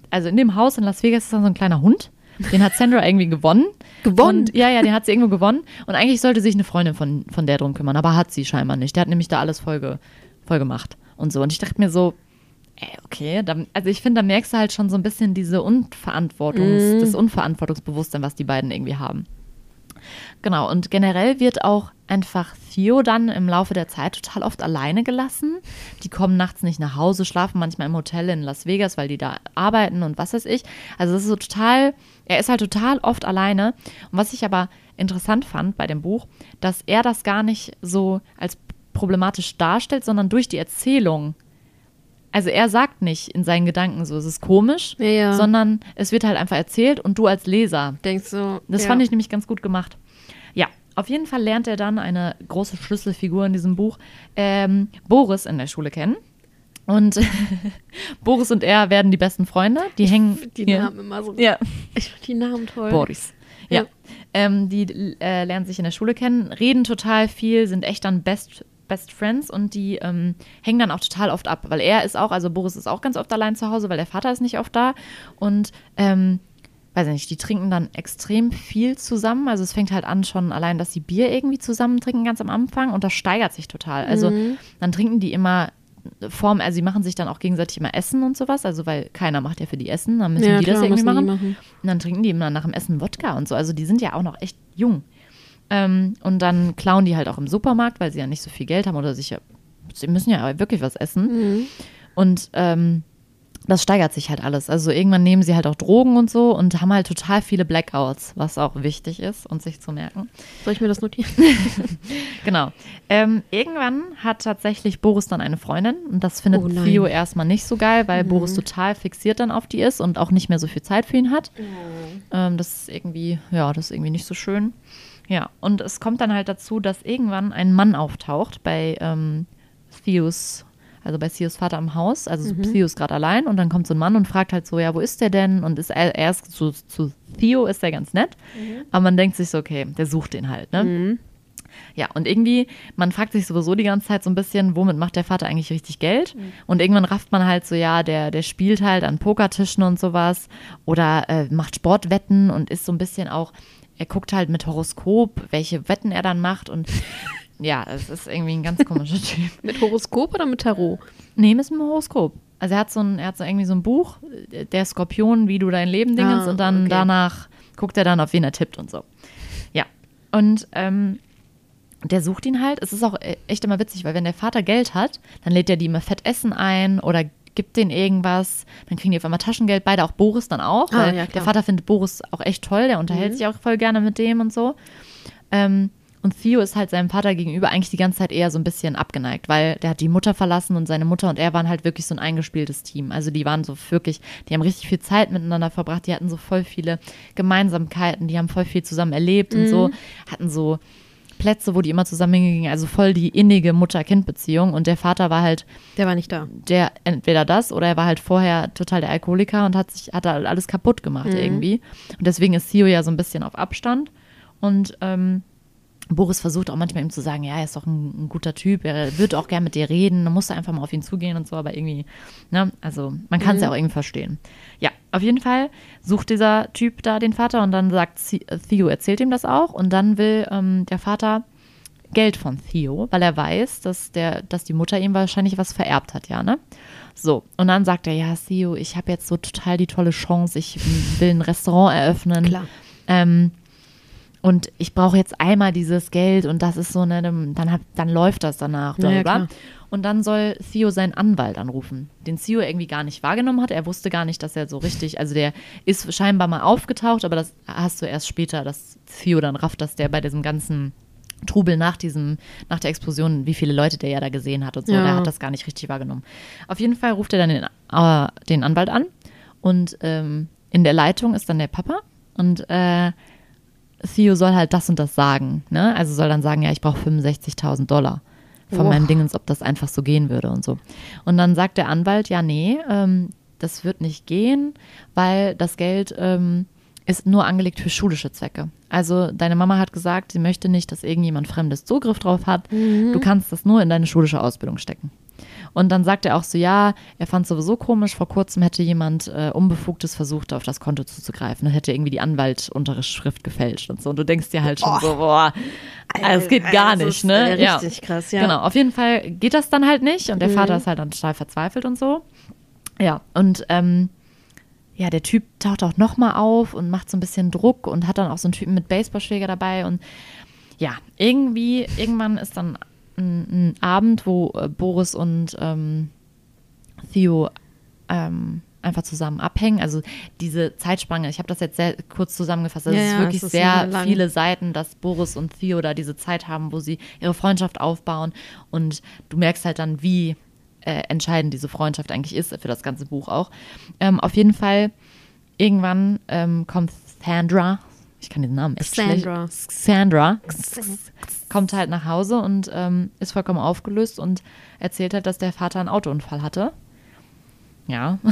Also in dem Haus in Las Vegas ist dann so ein kleiner Hund. Den hat Sandra irgendwie gewonnen. Gewonnen? Und, ja, ja, den hat sie irgendwo gewonnen. Und eigentlich sollte sich eine Freundin von, von der drum kümmern, aber hat sie scheinbar nicht. Der hat nämlich da alles voll, voll gemacht und so. Und ich dachte mir so, ey, okay, dann, also ich finde, da merkst du halt schon so ein bisschen diese Unverantwortungs, das Unverantwortungsbewusstsein, was die beiden irgendwie haben. Genau, und generell wird auch einfach Theo dann im Laufe der Zeit total oft alleine gelassen. Die kommen nachts nicht nach Hause, schlafen manchmal im Hotel in Las Vegas, weil die da arbeiten und was weiß ich. Also es ist so total, er ist halt total oft alleine. Und was ich aber interessant fand bei dem Buch, dass er das gar nicht so als problematisch darstellt, sondern durch die Erzählung. Also er sagt nicht in seinen Gedanken so, es ist komisch, Ja, ja. sondern es wird halt einfach erzählt und du als Leser. Denkst du. Das ja. fand ich nämlich ganz gut gemacht. Auf jeden Fall lernt er dann eine große Schlüsselfigur in diesem Buch, ähm, Boris in der Schule kennen. Und *laughs* Boris und er werden die besten Freunde. Die hängen. Die Ja. Namen immer so. Ja. Ich finde die Namen toll. Boris. Ja. Ja. Ähm, die äh, lernen sich in der Schule kennen, reden total viel, sind echt dann Best, Best Friends und die ähm, hängen dann auch total oft ab, weil er ist auch, also Boris ist auch ganz oft allein zu Hause, weil der Vater ist nicht oft da und ähm, weiß ich nicht, die trinken dann extrem viel zusammen. Also es fängt halt an schon allein, dass sie Bier irgendwie zusammen trinken ganz am Anfang und das steigert sich total. Also dann trinken die immer Form, also sie machen sich dann auch gegenseitig immer Essen und sowas, also weil keiner macht ja für die Essen, dann müssen Ja, die das klar, irgendwie müssen die machen. machen. Und dann trinken die immer nach dem Essen Wodka und so. Also die sind ja auch noch echt jung. Ähm, und dann klauen die halt auch im Supermarkt, weil sie ja nicht so viel Geld haben oder sich ja, sie müssen ja wirklich was essen. Und ähm, das steigert sich halt alles. Also irgendwann nehmen sie halt auch Drogen und so und haben halt total viele Blackouts, was auch wichtig ist und sich zu merken. Soll ich mir das notieren? *laughs* Genau. Ähm, irgendwann hat tatsächlich Boris dann eine Freundin und das findet Oh. Theo erstmal nicht so geil, weil Boris total fixiert dann auf die ist und auch nicht mehr so viel Zeit für ihn hat. Ähm, das ist irgendwie, ja, das ist irgendwie nicht so schön. Ja, und es kommt dann halt dazu, dass irgendwann ein Mann auftaucht bei ähm, Theos, also bei Theos Vater im Haus. Also Theo ist gerade allein und dann kommt so ein Mann und fragt halt so, ja, wo ist der denn? Und ist er, er ist zu, zu Theo ist er ganz nett, aber man denkt sich so, okay, der sucht den halt, ne? Ja, und irgendwie, man fragt sich sowieso die ganze Zeit so ein bisschen, womit macht der Vater eigentlich richtig Geld? Und irgendwann rafft man halt so, ja, der, der spielt halt an Pokertischen und sowas oder äh, macht Sportwetten und ist so ein bisschen auch, er guckt halt mit Horoskop, welche Wetten er dann macht und *laughs* ja, es ist irgendwie ein ganz komischer *laughs* Typ. Mit Horoskop oder mit Tarot? Nee, mit dem Horoskop. Also er hat so ein, er hat so irgendwie so ein Buch, der Skorpion, wie du dein Leben dingens Ah, und dann okay. danach guckt er dann, auf wen er tippt und so. Ja. Und ähm, der sucht ihn halt. Es ist auch äh, echt immer witzig, weil wenn der Vater Geld hat, dann lädt er die immer fett essen ein oder gibt denen irgendwas. Dann kriegen die auf einmal Taschengeld. Beide auch Boris dann auch. Ah, weil ja, der. Vater findet Boris auch echt toll. Der unterhält sich auch voll gerne mit dem und so. Ähm, und Theo ist halt seinem Vater gegenüber eigentlich die ganze Zeit eher so ein bisschen abgeneigt, weil der hat die Mutter verlassen und seine Mutter und er waren halt wirklich so ein eingespieltes Team. Also die waren so wirklich, die haben richtig viel Zeit miteinander verbracht, die hatten so voll viele Gemeinsamkeiten, die haben voll viel zusammen erlebt und so, hatten so Plätze, wo die immer zusammen hingingen, also voll die innige Mutter-Kind-Beziehung und der Vater war halt Der war nicht da. der entweder das oder er war halt vorher total der Alkoholiker und hat sich hat alles kaputt gemacht irgendwie und deswegen ist Theo ja so ein bisschen auf Abstand und ähm, Boris versucht auch manchmal ihm zu sagen, ja, er ist doch ein, ein guter Typ, er wird auch gern mit dir reden, dann musst du einfach mal auf ihn zugehen und so, aber irgendwie, ne, also man kann es ja auch irgendwie verstehen. Ja, auf jeden Fall sucht dieser Typ da den Vater und dann sagt Theo, erzählt ihm das auch und dann will ähm, der Vater Geld von Theo, weil er weiß, dass, der, dass die Mutter ihm wahrscheinlich was vererbt hat, ja, ne? So, und dann sagt er, ja, Theo, ich habe jetzt so total die tolle Chance, ich will ein Restaurant eröffnen. Klar. Ähm, und ich brauche jetzt einmal dieses Geld und das ist so eine, dann, hab, dann läuft das danach. Bla, Ja, bla, bla. Und dann soll Theo seinen Anwalt anrufen, den Theo irgendwie gar nicht wahrgenommen hat. Er wusste gar nicht, dass er so richtig, also der ist scheinbar mal aufgetaucht, aber das hast du erst später, dass Theo dann rafft, dass der bei diesem ganzen Trubel nach diesem, nach der Explosion, wie viele Leute der ja da gesehen hat und so, Ja. der hat das gar nicht richtig wahrgenommen. Auf jeden Fall ruft er dann den, äh, den Anwalt an und ähm, in der Leitung ist dann der Papa und äh, Theo soll halt das und das sagen. Ne? Also soll dann sagen, ja, ich brauche 65.000 Dollar von Och. meinem Dingens, ob das einfach so gehen würde und so. Und dann sagt der Anwalt, ja, nee, ähm, das wird nicht gehen, weil das Geld ähm, ist nur angelegt für schulische Zwecke. Also deine Mama hat gesagt, sie möchte nicht, dass irgendjemand Fremdes Zugriff drauf hat. Du kannst das nur in deine schulische Ausbildung stecken. Und dann sagt er auch so, ja, er fand sowieso komisch, vor kurzem hätte jemand äh, Unbefugtes versucht, auf das Konto zuzugreifen und hätte irgendwie die Anwaltunterschrift gefälscht und so. Und du denkst dir halt schon so, boah, es geht gar das nicht, ne? richtig krass, ja. Genau, auf jeden Fall geht das dann halt nicht und der Vater ist halt dann total verzweifelt und so. Ja, und ähm, ja, der Typ taucht auch nochmal auf und macht so ein bisschen Druck und hat dann auch so einen Typen mit Baseballschläger dabei und ja, irgendwie, irgendwann ist dann ein, ein Abend, wo äh, Boris und ähm, Theo ähm, einfach zusammen abhängen. Also diese Zeitspanne, ich habe das jetzt sehr kurz zusammengefasst. Also Ja, es ist wirklich es ist sehr viele Seiten, dass Boris und Theo da diese Zeit haben, wo sie ihre Freundschaft aufbauen. Und du merkst halt dann, wie äh, entscheidend diese Freundschaft eigentlich ist für das ganze Buch auch. Ähm, auf jeden Fall, irgendwann ähm, kommt Sandra, ich kann den Namen echt Sandra. schlecht. Sandra kommt halt nach Hause und ähm, ist vollkommen aufgelöst und erzählt halt, dass der Vater einen Autounfall hatte. Ja. *laughs*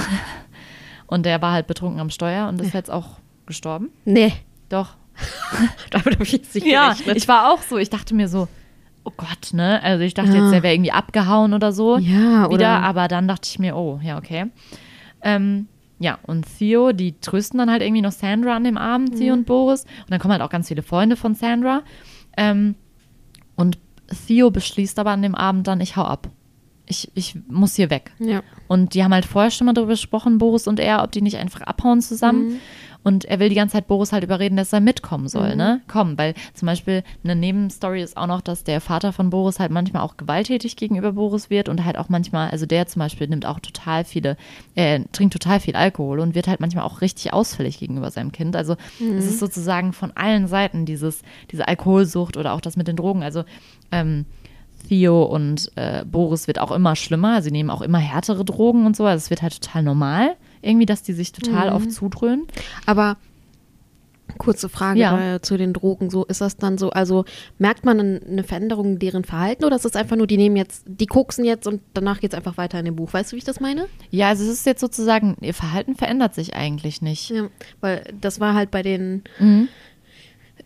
Und der war halt betrunken am Steuer und ist jetzt auch gestorben. Nee, Doch. *laughs* damit habe ich jetzt nicht Ja, gerechnet. ich war auch so. Ich dachte mir so, oh Gott, ne? Also ich dachte Ja. jetzt, der wäre irgendwie abgehauen oder so. Ja, wieder, oder- aber dann dachte ich mir, oh, ja, okay. Ähm, ja, und Theo, die trösten dann halt irgendwie noch Sandra an dem Abend, Mhm. sie und Boris. Und dann kommen halt auch ganz viele Freunde von Sandra. Ähm, und Theo beschließt aber an dem Abend dann, ich hau ab. Ich, ich muss hier weg. ja. Und die haben halt vorher schon mal darüber gesprochen, Boris und er, ob die nicht einfach abhauen zusammen. Und er will die ganze Zeit Boris halt überreden, dass er mitkommen soll, ne? Kommen, weil zum Beispiel eine Nebenstory ist auch noch, dass der Vater von Boris halt manchmal auch gewalttätig gegenüber Boris wird und halt auch manchmal, also der zum Beispiel nimmt auch total viele, äh, trinkt total viel Alkohol und wird halt manchmal auch richtig ausfällig gegenüber seinem Kind. Also es ist sozusagen von allen Seiten dieses, diese Alkoholsucht oder auch das mit den Drogen. Also ähm, Theo und äh, Boris wird auch immer schlimmer. Sie nehmen auch immer härtere Drogen und so. Also es wird halt total normal, irgendwie, dass die sich total oft zudröhnen. Aber kurze Frage Ja. äh, zu den Drogen. So ist das dann so? Also merkt man ein- eine Veränderung in deren Verhalten oder ist es einfach nur, die nehmen jetzt, die koksen jetzt und danach geht es einfach weiter in dem Buch? Weißt du, wie ich das meine? Ja, also es ist jetzt sozusagen, ihr Verhalten verändert sich eigentlich nicht. Ja, weil das war halt bei den Mhm.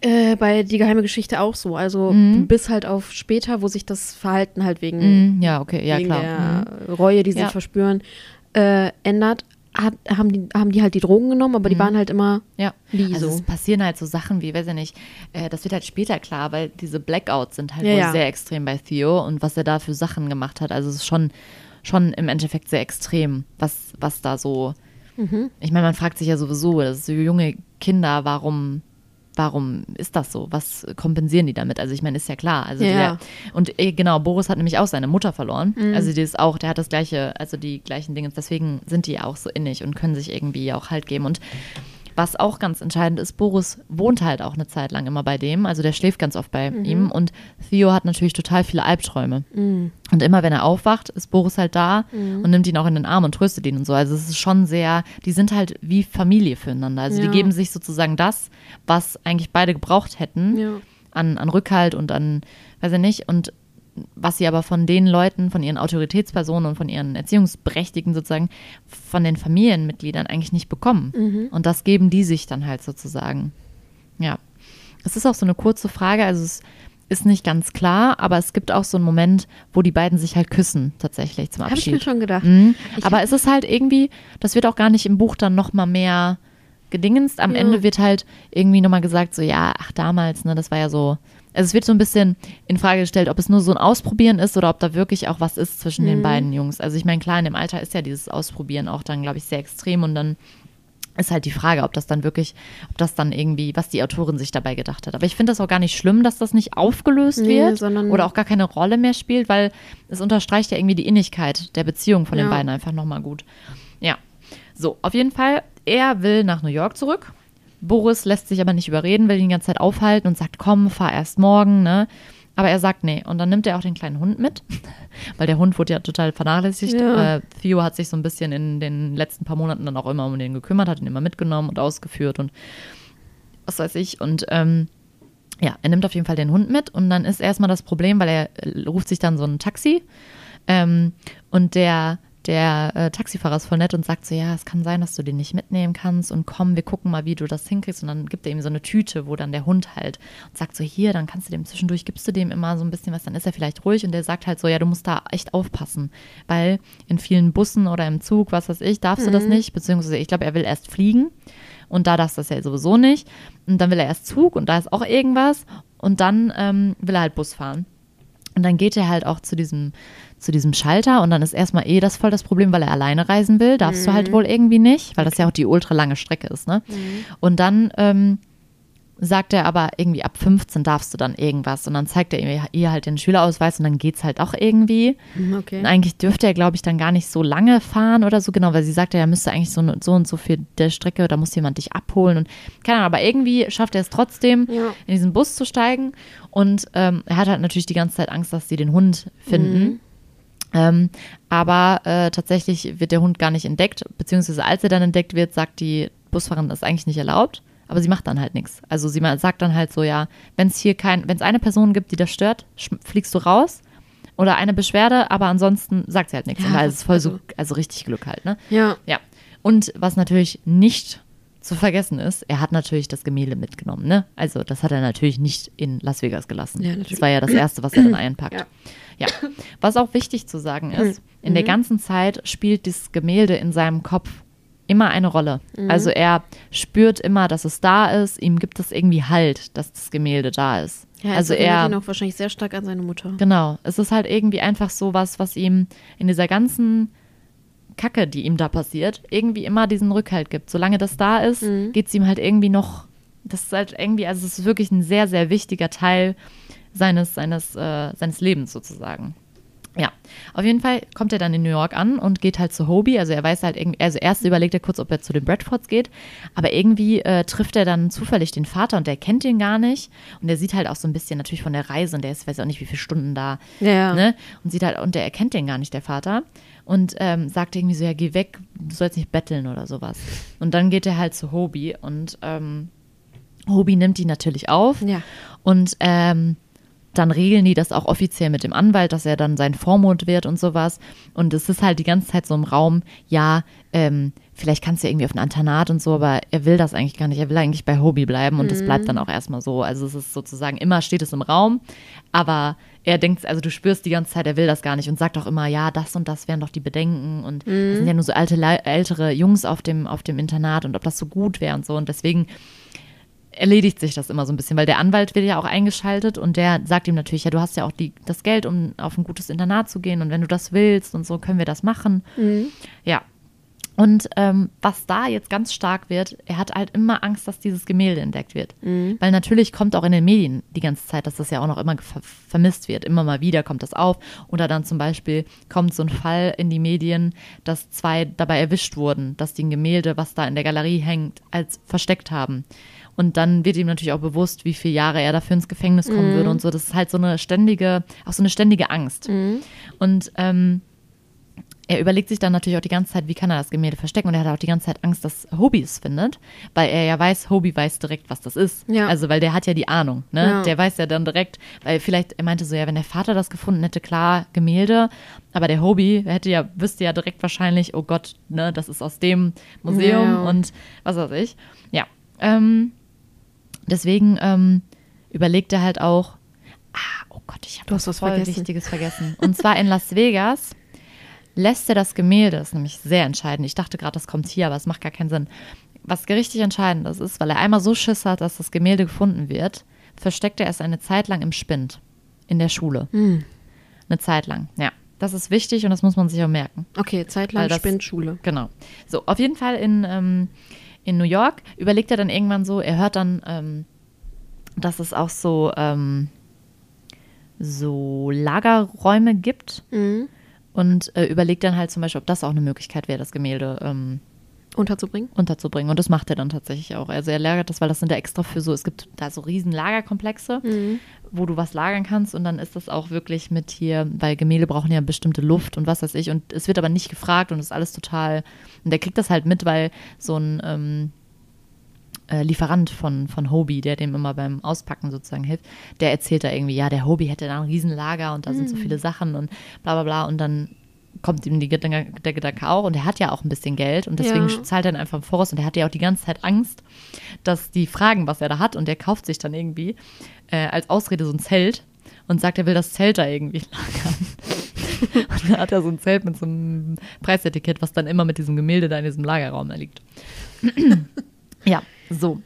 äh, bei die geheime Geschichte auch so. Also Mhm. bis halt auf später, wo sich das Verhalten halt wegen, Mhm, ja, okay, ja wegen klar. Mhm. der Reue, die sie Ja. verspüren, äh, ändert. Hat, haben, die, haben die halt die Drogen genommen, aber die waren halt immer Ja, wie also so. es passieren halt so Sachen wie, weiß ich nicht, äh, das wird halt später klar, weil diese Blackouts sind halt Ja, wohl ja. sehr extrem bei Theo und was er da für Sachen gemacht hat. Also es ist schon, schon im Endeffekt sehr extrem, was, was da so. Mhm. Ich meine, man fragt sich ja sowieso, das ist so junge Kinder, warum. Warum ist das so? Was kompensieren die damit? Also ich meine, ist ja klar. Also Ja, der, und eh, genau, Boris hat nämlich auch seine Mutter verloren. Mhm. Also die ist auch, der hat das gleiche, also die gleichen Dinge. Deswegen sind die auch so innig und können sich irgendwie auch Halt geben. Und was auch ganz entscheidend ist, Boris wohnt halt auch eine Zeit lang immer bei dem. Also der schläft ganz oft bei ihm. Und Theo hat natürlich total viele Albträume. Und immer wenn er aufwacht, ist Boris halt da und nimmt ihn auch in den Arm und tröstet ihn und so. Also es ist schon sehr, die sind halt wie Familie füreinander. Also Ja. die geben sich sozusagen das, was eigentlich beide gebraucht hätten, Ja. an, an Rückhalt und an, weiß ich nicht, und was sie aber von den Leuten, von ihren Autoritätspersonen und von ihren Erziehungsberechtigten sozusagen, von den Familienmitgliedern eigentlich nicht bekommen. Und das geben die sich dann halt sozusagen. Ja. Es ist auch so eine kurze Frage, also es ist nicht ganz klar, aber es gibt auch so einen Moment, wo die beiden sich halt küssen, tatsächlich zum Habe ich Abschied. mir schon gedacht. Mhm. Ich Aber es ist halt irgendwie, das wird auch gar nicht im Buch dann nochmal mehr gedingenst. Am Ja. Ende wird halt irgendwie nochmal gesagt, so ja, ach damals, ne, das war ja so. Also es wird so ein bisschen in Frage gestellt, ob es nur so ein Ausprobieren ist oder ob da wirklich auch was ist zwischen den beiden Jungs. Also ich meine, klar, in dem Alter ist ja dieses Ausprobieren auch dann, glaube ich, sehr extrem und dann ist halt die Frage, ob das dann wirklich, ob das dann irgendwie, was die Autorin sich dabei gedacht hat. Aber ich finde das auch gar nicht schlimm, dass das nicht aufgelöst Nee, wird oder auch gar keine Rolle mehr spielt, weil es unterstreicht ja irgendwie die Innigkeit der Beziehung von den Ja. beiden einfach nochmal gut. Ja. So, auf jeden Fall, er will nach New York zurück. Boris lässt sich aber nicht überreden, will ihn die ganze Zeit aufhalten und sagt, komm, fahr erst morgen, ne? Aber er sagt nee. Und dann nimmt er auch den kleinen Hund mit, *laughs* weil der Hund wurde ja total vernachlässigt. Ja. Äh, Theo hat sich so ein bisschen in den letzten paar Monaten dann auch immer um den gekümmert, hat ihn immer mitgenommen und ausgeführt und was weiß ich. Und ähm, ja, er nimmt auf jeden Fall den Hund mit und dann ist erstmal das Problem, weil er äh, ruft sich dann so ein Taxi ähm, und der, der äh, Taxifahrer ist voll nett und sagt so, ja, es kann sein, dass du den nicht mitnehmen kannst und komm, wir gucken mal, wie du das hinkriegst. Und dann gibt er ihm so eine Tüte, wo dann der Hund halt und sagt so, hier, dann kannst du dem zwischendurch, gibst du dem immer so ein bisschen was, dann ist er vielleicht ruhig. Und der sagt halt so, ja, du musst da echt aufpassen, weil in vielen Bussen oder im Zug, was weiß ich, darfst du das nicht, beziehungsweise ich glaube, er will erst fliegen und da darfst du das ja sowieso nicht. Und dann will er erst Zug und da ist auch irgendwas. Und dann ähm, will er halt Bus fahren. Und dann geht er halt auch zu diesem, zu diesem Schalter und dann ist erstmal eh das voll das Problem, weil er alleine reisen will. Darfst du halt wohl irgendwie nicht, weil das ja auch die ultra lange Strecke ist, ne? Und dann ähm, sagt er aber irgendwie ab 15 darfst du dann irgendwas und dann zeigt er ihr- ihr halt den Schülerausweis und dann geht's halt auch irgendwie. Mhm, Okay. Und eigentlich dürfte er, glaube ich, dann gar nicht so lange fahren oder so, genau, weil sie sagte, er müsste eigentlich so, so und so viel der Strecke, da muss jemand dich abholen und keine Ahnung, aber irgendwie schafft er es trotzdem, Ja. in diesen Bus zu steigen und ähm, er hat halt natürlich die ganze Zeit Angst, dass sie den Hund finden. Ähm, aber äh, tatsächlich wird der Hund gar nicht entdeckt, beziehungsweise als er dann entdeckt wird, sagt die Busfahrerin, das ist eigentlich nicht erlaubt, aber sie macht dann halt nichts. Also sie sagt dann halt so, ja, wenn es hier kein, wenn es eine Person gibt, die das stört, fliegst du raus oder eine Beschwerde, aber ansonsten sagt sie halt nichts. Ja, und da ist es voll so, also- also richtig Glück halt, ne? Ja. Ja. Und was natürlich nicht zu vergessen ist, er hat natürlich das Gemälde mitgenommen, ne? Also das hat er natürlich nicht in Las Vegas gelassen. Ja, natürlich. das war ja das Erste, was er dann einpackt. Ja. Ja. Was auch wichtig zu sagen ist, in der ganzen Zeit spielt dieses Gemälde in seinem Kopf immer eine Rolle. Also er spürt immer, dass es da ist, ihm gibt es irgendwie Halt, dass das Gemälde da ist. Ja, also er ihn auch wahrscheinlich sehr stark an seine Mutter. Genau. Es ist halt irgendwie einfach so was, was ihm in dieser ganzen Kacke, die ihm da passiert, irgendwie immer diesen Rückhalt gibt. Solange das da ist, geht es ihm halt irgendwie noch. Das ist halt irgendwie, also es ist wirklich ein sehr, sehr wichtiger Teil seines, seines, äh, seines Lebens sozusagen. Ja, auf jeden Fall kommt er dann in New York an und geht halt zu Hobie. Also er weiß halt irgendwie, also erst überlegt er kurz, ob er zu den Bradfords geht, aber irgendwie äh, trifft er dann zufällig den Vater und der kennt ihn gar nicht. Und der sieht halt auch so ein bisschen natürlich von der Reise und der ist, weiß auch nicht, wie viele Stunden da. Ja. Ne? Und sieht halt, und der erkennt den gar nicht, der Vater. Und ähm, sagt irgendwie so, ja, geh weg, du sollst nicht betteln oder sowas. Und dann geht er halt zu Hobie und ähm, Hobie nimmt ihn natürlich auf. Ja. Und ähm, dann regeln die das auch offiziell mit dem Anwalt, dass er dann sein Vormund wird und sowas. Und es ist halt die ganze Zeit so im Raum, ja, ähm, vielleicht kannst du irgendwie auf ein Internat und so, aber er will das eigentlich gar nicht. Er will eigentlich bei Hobie bleiben und das bleibt dann auch erstmal so. Also es ist sozusagen, immer steht es im Raum, aber er denkt, also du spürst die ganze Zeit, er will das gar nicht und sagt auch immer, ja, das und das wären doch die Bedenken und das sind ja nur so alte, ältere Jungs auf dem, auf dem Internat und ob das so gut wäre und so. Und deswegen erledigt sich das immer so ein bisschen, weil der Anwalt wird ja auch eingeschaltet und der sagt ihm natürlich, ja, du hast ja auch die, das Geld, um auf ein gutes Internat zu gehen und wenn du das willst und so, können wir das machen. Ja. Und ähm, was da jetzt ganz stark wird, er hat halt immer Angst, dass dieses Gemälde entdeckt wird. Weil natürlich kommt auch in den Medien die ganze Zeit, dass das ja auch noch immer ver vermisst wird. Immer mal wieder kommt das auf. Oder dann zum Beispiel kommt so ein Fall in die Medien, dass zwei dabei erwischt wurden, dass die ein Gemälde, was da in der Galerie hängt, als versteckt haben. Und dann wird ihm natürlich auch bewusst, wie viele Jahre er dafür ins Gefängnis kommen würde und so. Das ist halt so eine ständige, auch so eine ständige Angst. Und ähm, er überlegt sich dann natürlich auch die ganze Zeit, wie kann er das Gemälde verstecken und er hat auch die ganze Zeit Angst, dass Hobie es findet, weil er ja weiß, Hobie weiß direkt, was das ist. Ja. Also, weil der hat ja die Ahnung, ne? Ja. Der weiß ja dann direkt, weil vielleicht, er meinte so, ja, wenn der Vater das gefunden hätte, klar, Gemälde, aber der Hobie hätte ja, wüsste ja direkt wahrscheinlich, oh Gott, ne, das ist aus dem Museum Ja. und was weiß ich. Ja. Ähm, deswegen ähm, überlegt er halt auch, ah, oh Gott, ich habe hast was voll vergessen. Wichtiges vergessen. Und zwar in Las Vegas lässt er das Gemälde, das ist nämlich sehr entscheidend. Ich dachte gerade, das kommt hier, aber es macht gar keinen Sinn. Was richtig entscheidend ist, weil er einmal so Schiss hat, dass das Gemälde gefunden wird, versteckt er es eine Zeit lang im Spind in der Schule. Hm. Eine Zeit lang, ja. Das ist wichtig und das muss man sich auch merken. Okay, zeitlang Weil das- Spindschule. Genau. So, auf jeden Fall in, ähm, in New York überlegt er dann irgendwann so, er hört dann, ähm, dass es auch so, ähm, so Lagerräume gibt Mhm. und äh, überlegt dann halt zum Beispiel, ob das auch eine Möglichkeit wäre, das Gemälde ähm, Unterzubringen? unterzubringen. Und das macht er dann tatsächlich auch. Also er lagert das, weil das sind ja extra für so, es gibt da so riesen Lagerkomplexe, wo du was lagern kannst und dann ist das auch wirklich mit hier, weil Gemälde brauchen ja bestimmte Luft und was weiß ich und es wird aber nicht gefragt und ist alles total, und der kriegt das halt mit, weil so ein ähm, äh, Lieferant von, von Hobie, der dem immer beim Auspacken sozusagen hilft, der erzählt da irgendwie, ja, der Hobie hätte da ein Riesenlager und da sind so viele Sachen und bla bla bla und dann kommt ihm die Gedanke, der Gedanke auch und er hat ja auch ein bisschen Geld und deswegen Ja. zahlt er dann einfach im Voraus und er hat ja auch die ganze Zeit Angst, dass die fragen, was er da hat und der kauft sich dann irgendwie äh, als Ausrede so ein Zelt und sagt, er will das Zelt da irgendwie *laughs* lagern. *laughs* und dann hat er so ein Zelt mit so einem Preisetikett, was dann immer mit diesem Gemälde da in diesem Lagerraum da liegt. *clears throat* ja, so.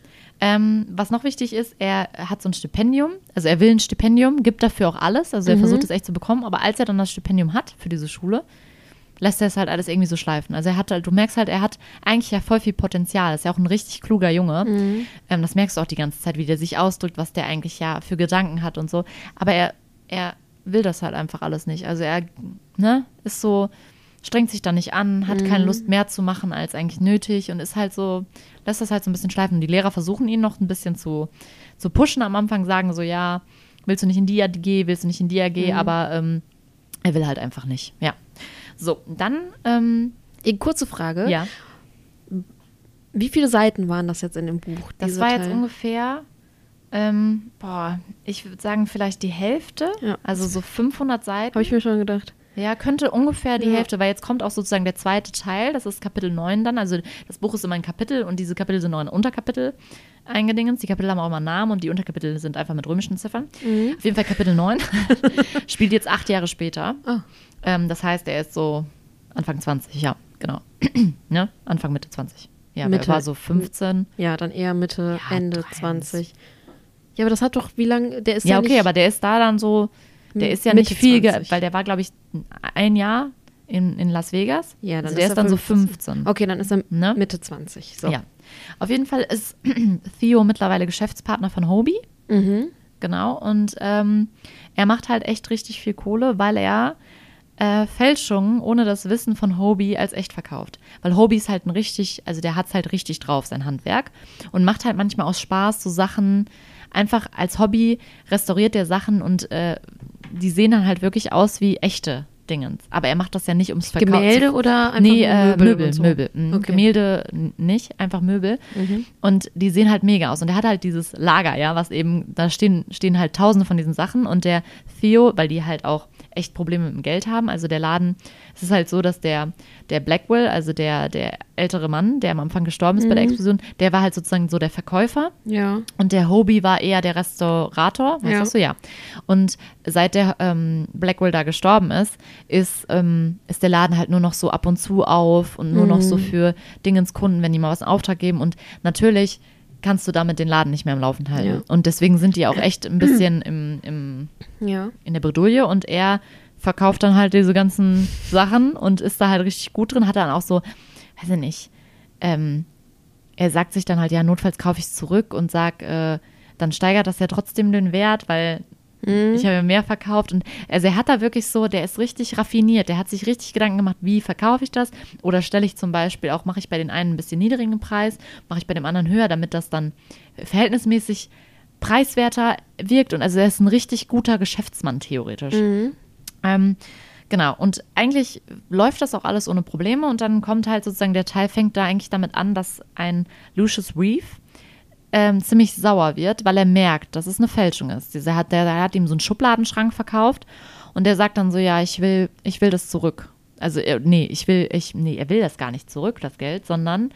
Ähm, was noch wichtig ist, er hat so ein Stipendium, also er will ein Stipendium, gibt dafür auch alles, also er versucht es echt zu bekommen, aber als er dann das Stipendium hat für diese Schule, lässt er es halt alles irgendwie so schleifen. Also er hat halt, du merkst halt, er hat eigentlich ja voll viel Potenzial. Ist ja auch ein richtig kluger Junge. Mhm. Ähm, das merkst du auch die ganze Zeit, wie der sich ausdrückt, was der eigentlich ja für Gedanken hat und so. Aber er, er will das halt einfach alles nicht. Also er, ne, ist so, strengt sich da nicht an, hat keine Lust mehr zu machen als eigentlich nötig und ist halt so, lässt das halt so ein bisschen schleifen. Und die Lehrer versuchen ihn noch ein bisschen zu, zu pushen am Anfang, sagen so, ja, willst du nicht in die AG, willst du nicht in die AG, aber ähm, er will halt einfach nicht. Ja. So, dann, ähm, Eh, Kurze Frage. ja, Wie viele Seiten waren das jetzt in dem Buch? das war jetzt Teil? ungefähr, ähm, boah, ich würde sagen vielleicht die Hälfte, Ja. also so 500 Seiten. Habe ich mir schon gedacht. Ja, könnte ungefähr die Ja. Hälfte, weil jetzt kommt auch sozusagen der zweite Teil, das ist Kapitel 9 dann. Also das Buch ist immer ein Kapitel und diese Kapitel sind noch in Unterkapitel eingedingens. Die Kapitel haben auch immer Namen und die Unterkapitel sind einfach mit römischen Ziffern. Mhm. Auf jeden Fall Kapitel 9 *laughs* spielt jetzt acht Jahre später. Ah. Ähm, das heißt, er ist so Anfang 20, ja, genau. *clears throat* ne? Anfang, Mitte 20. Ja, Mitte. er war so 15. Ja, dann eher Mitte, Ja, Ende 23. 20. Ja, aber das hat doch, wie lange, der ist ja, Ja, okay, nicht, aber der ist da dann so, der Hm, ist ja Mitte nicht viel, ge- 20. weil der war, glaube ich, ein Jahr in, in Las Vegas. Ja, dann also der ist ist, er dann so 15. 15. Okay, dann ist er Ne? Mitte 20. So. Ja. Auf jeden Fall ist *clears throat* Theo mittlerweile Geschäftspartner von Hobie. Mhm. Genau. Und ähm, er macht halt echt richtig viel Kohle, weil er äh, Fälschungen ohne das Wissen von Hobie als echt verkauft. Weil Hobie ist halt ein richtig, also der hat es halt richtig drauf, sein Handwerk. Und macht halt manchmal aus Spaß so Sachen, einfach als Hobby restauriert er Sachen und äh, die sehen dann halt wirklich aus wie echte Dingens. Aber er macht das ja nicht ums Verkaufen. Gemälde oder einfach nee, äh, Möbel Möbel, so? Möbel. Mhm. Okay. Gemälde nicht, einfach Möbel. Mhm. Und die sehen halt mega aus. Und er hat halt dieses Lager, ja, was eben, da stehen, stehen halt tausende von diesen Sachen. Und der Theo, weil die halt auch echt Probleme mit dem Geld haben, also der Laden, es ist halt so, dass der, der Blackwell, also der, der ältere Mann, der am Anfang gestorben ist bei Mhm. der Explosion, der war halt sozusagen so der Verkäufer. Ja. Und der Hobie war eher der Restaurator, weißt Ja. du, ja. Und seit der ähm, Blackwell da gestorben ist, ist, ähm, ist der Laden halt nur noch so ab und zu auf und nur noch so Mhm. für Dingens-Kunden, wenn die mal was in Auftrag geben. Und natürlich kannst du damit den Laden nicht mehr am Laufen halten. Ja. Und deswegen sind die auch echt ein bisschen im, im, Ja. in der Bredouille und er verkauft dann halt diese ganzen Sachen und ist da halt richtig gut drin, hat dann auch so, weiß ich nicht, ähm, er sagt sich dann halt, ja, notfalls kaufe ich es zurück und sag, äh, dann steigert das ja trotzdem den Wert, weil Mhm. ich habe mehr verkauft und also er hat da wirklich so, der ist richtig raffiniert, der hat sich richtig Gedanken gemacht, wie verkaufe ich das oder stelle ich zum Beispiel auch, mache ich bei den einen ein bisschen niedrigen Preis, mache ich bei dem anderen höher, damit das dann verhältnismäßig preiswerter wirkt und also er ist ein richtig guter Geschäftsmann theoretisch. Mhm. Ähm, genau, und eigentlich läuft das auch alles ohne Probleme und dann kommt halt sozusagen, der Teil fängt da eigentlich damit an, dass ein Lucius Reeve ähm, ziemlich sauer wird, weil er merkt, dass es eine Fälschung ist. Dieser hat, der, der hat ihm so einen Schubladenschrank verkauft und der sagt dann so, ja, ich will, ich will das zurück. Also, er, nee, ich will, ich, nee, er will das gar nicht zurück, das Geld, sondern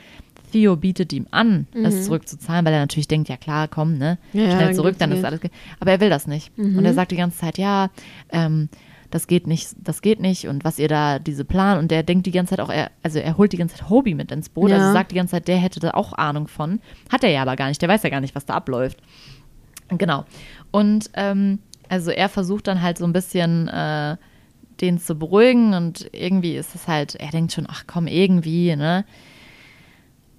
Theo bietet ihm an, es zurückzuzahlen, weil er natürlich denkt, ja klar, komm, ne, Ja, schnell dann zurück, gibt's dann ist alles. Aber er will das nicht. Und er sagt die ganze Zeit, ja, ähm, das geht nicht, das geht nicht und was ihr da, diese Plan und der denkt die ganze Zeit auch, er, also er holt die ganze Zeit Hobie mit ins Boot, Ja. also sagt die ganze Zeit, der hätte da auch Ahnung von. Hat er ja aber gar nicht, der weiß ja gar nicht, was da abläuft. Genau. Und ähm, also er versucht dann halt so ein bisschen äh, den zu beruhigen und irgendwie ist es halt, er denkt schon, ach komm, irgendwie, ne?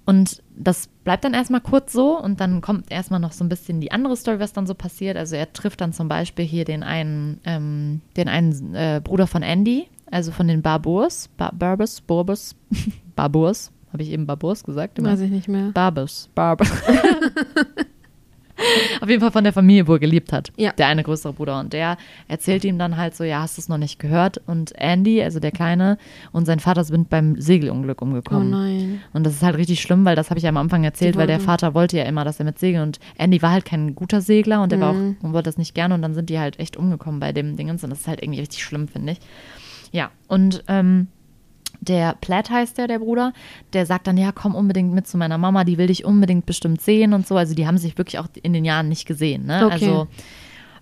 Und das bleibt dann erstmal kurz so und dann kommt erstmal noch so ein bisschen die andere Story, was dann so passiert. Also er trifft dann zum Beispiel hier den einen, ähm, den einen äh, Bruder von Andy, also von den Barbours, ba Barbus, Borbus, *laughs* Barbours, habe ich eben Barbours gesagt? Immer? Weiß ich nicht mehr. Barbus, Barbus. *laughs* *laughs* *laughs* Auf jeden Fall von der Familie, wo er gelebt hat. Ja. Der eine größere Bruder. Und der erzählt ihm dann halt so, ja, hast du es noch nicht gehört? Und Andy, also der Kleine, und sein Vater sind beim Segelunglück Oh umgekommen. nein. Und das ist halt richtig schlimm, weil das habe ich ja am Anfang erzählt, weil der Vater wollte ja immer, dass er mit segeln und Andy war halt kein guter Segler und der war Mhm. auch und wollte das nicht gerne und dann sind die halt echt umgekommen bei dem Dingens und das ist halt irgendwie richtig schlimm, finde ich. Ja, und ähm, der Platt heißt der, der Bruder, der sagt dann, ja, komm unbedingt mit zu meiner Mama, die will dich unbedingt bestimmt sehen und so. Also die haben sich wirklich auch in den Jahren nicht gesehen, ne? Okay. Also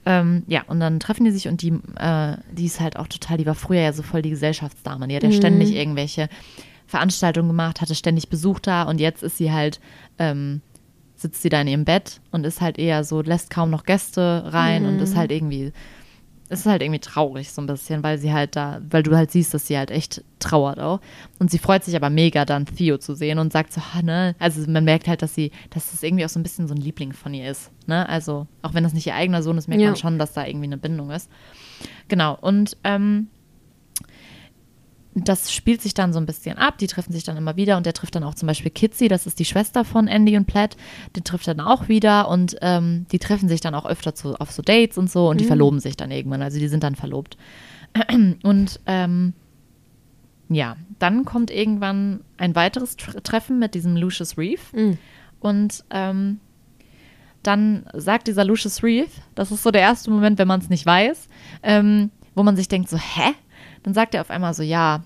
ähm, ja, und dann treffen die sich und die, äh, die ist halt auch total, die war früher ja so voll die Gesellschaftsdame. Die hat ja ständig irgendwelche Veranstaltungen gemacht, hatte ständig Besuch da und jetzt ist sie halt, ähm, sitzt sie da in ihrem Bett und ist halt eher so, lässt kaum noch Gäste rein und ist halt irgendwie es ist halt irgendwie traurig so ein bisschen, weil sie halt da, weil du halt siehst, dass sie halt echt trauert auch. Und sie freut sich aber mega dann Theo zu sehen und sagt so, ah, ne, also man merkt halt, dass sie, dass das irgendwie auch so ein bisschen so ein Liebling von ihr ist, ne, also auch wenn das nicht ihr eigener Sohn ist, merkt Ja. man schon, dass da irgendwie eine Bindung ist. Genau, und ähm, das spielt sich dann so ein bisschen ab. Die treffen sich dann immer wieder und der trifft dann auch zum Beispiel Kitsy, das ist die Schwester von Andy und Platt. Die trifft dann auch wieder und ähm, die treffen sich dann auch öfter zu, auf so Dates und so und die verloben sich dann irgendwann. Also die sind dann verlobt. *clears throat* Und ähm, ja, dann kommt irgendwann ein weiteres Tr Treffen mit diesem Lucius Reeve. Mhm. Und ähm, dann sagt dieser Lucius Reeve, das ist so der erste Moment, wenn man es nicht weiß, ähm, wo man sich denkt so, hä? Dann sagt er auf einmal so, ja,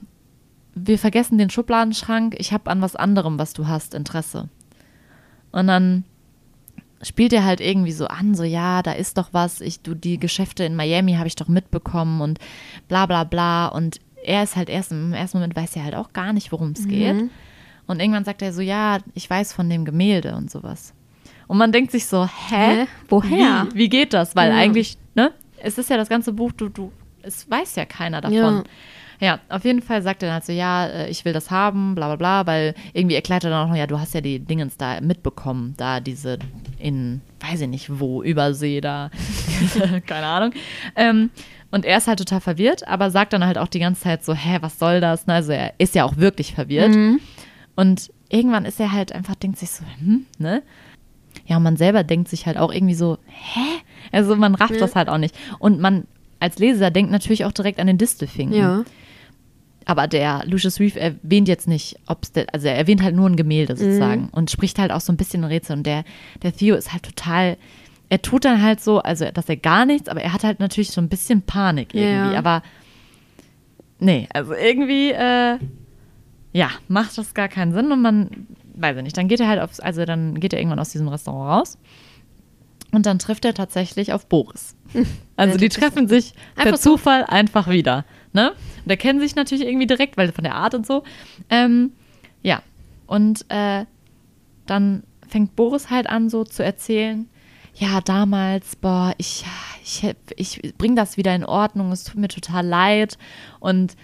wir vergessen den Schubladenschrank, ich habe an was anderem, was du hast, Interesse. Und dann spielt er halt irgendwie so an, so ja, da ist doch was, ich, du, die Geschäfte in Miami habe ich doch mitbekommen und bla bla bla. Und er ist halt erst im ersten Moment weiß er halt auch gar nicht, worum es geht. Und irgendwann sagt er so, ja, ich weiß von dem Gemälde und sowas. Und man denkt sich so, hä? Hä? Woher? Wie, wie geht das? Weil Ja. eigentlich, ne, es ist ja das ganze Buch, du, du, es weiß ja keiner davon. Ja. Ja, auf jeden Fall sagt er dann halt so, ja, äh, ich will das haben, bla bla bla, weil irgendwie erklärt er dann auch noch, ja, du hast ja die Dingens da mitbekommen, da diese in, weiß ich nicht wo, Übersee da, *laughs* keine Ahnung. Ähm, und er ist halt total verwirrt, aber sagt dann halt auch die ganze Zeit so, hä, was soll das? Ne, Also er ist ja auch wirklich verwirrt. Und irgendwann ist er halt einfach, denkt sich so, hm, ne? Ja, und man selber denkt sich halt auch irgendwie so, hä? Also man rafft Ja. das halt auch nicht. Und man als Leser denkt natürlich auch direkt an den Distelfinken. Ja. Aber der Lucius Reeve erwähnt jetzt nicht, ob es, also er erwähnt halt nur ein Gemälde sozusagen und spricht halt auch so ein bisschen Rätsel. Und der, der Theo ist halt total, er tut dann halt so, also dass er gar nichts, aber er hat halt natürlich so ein bisschen Panik irgendwie. Ja. Aber nee, also irgendwie, äh, ja, macht das gar keinen Sinn und man, weiß ich nicht, dann geht er halt aufs, also dann geht er irgendwann aus diesem Restaurant raus und dann trifft er tatsächlich auf Boris. *laughs* Also die treffen sich per. Zufall einfach wieder. Ne? Und erkennen sich natürlich irgendwie direkt, weil von der Art und so. Ähm, ja, und äh, dann fängt Boris halt an, so zu erzählen, ja, damals, boah, ich, ich, ich bring das wieder in Ordnung, es tut mir total leid und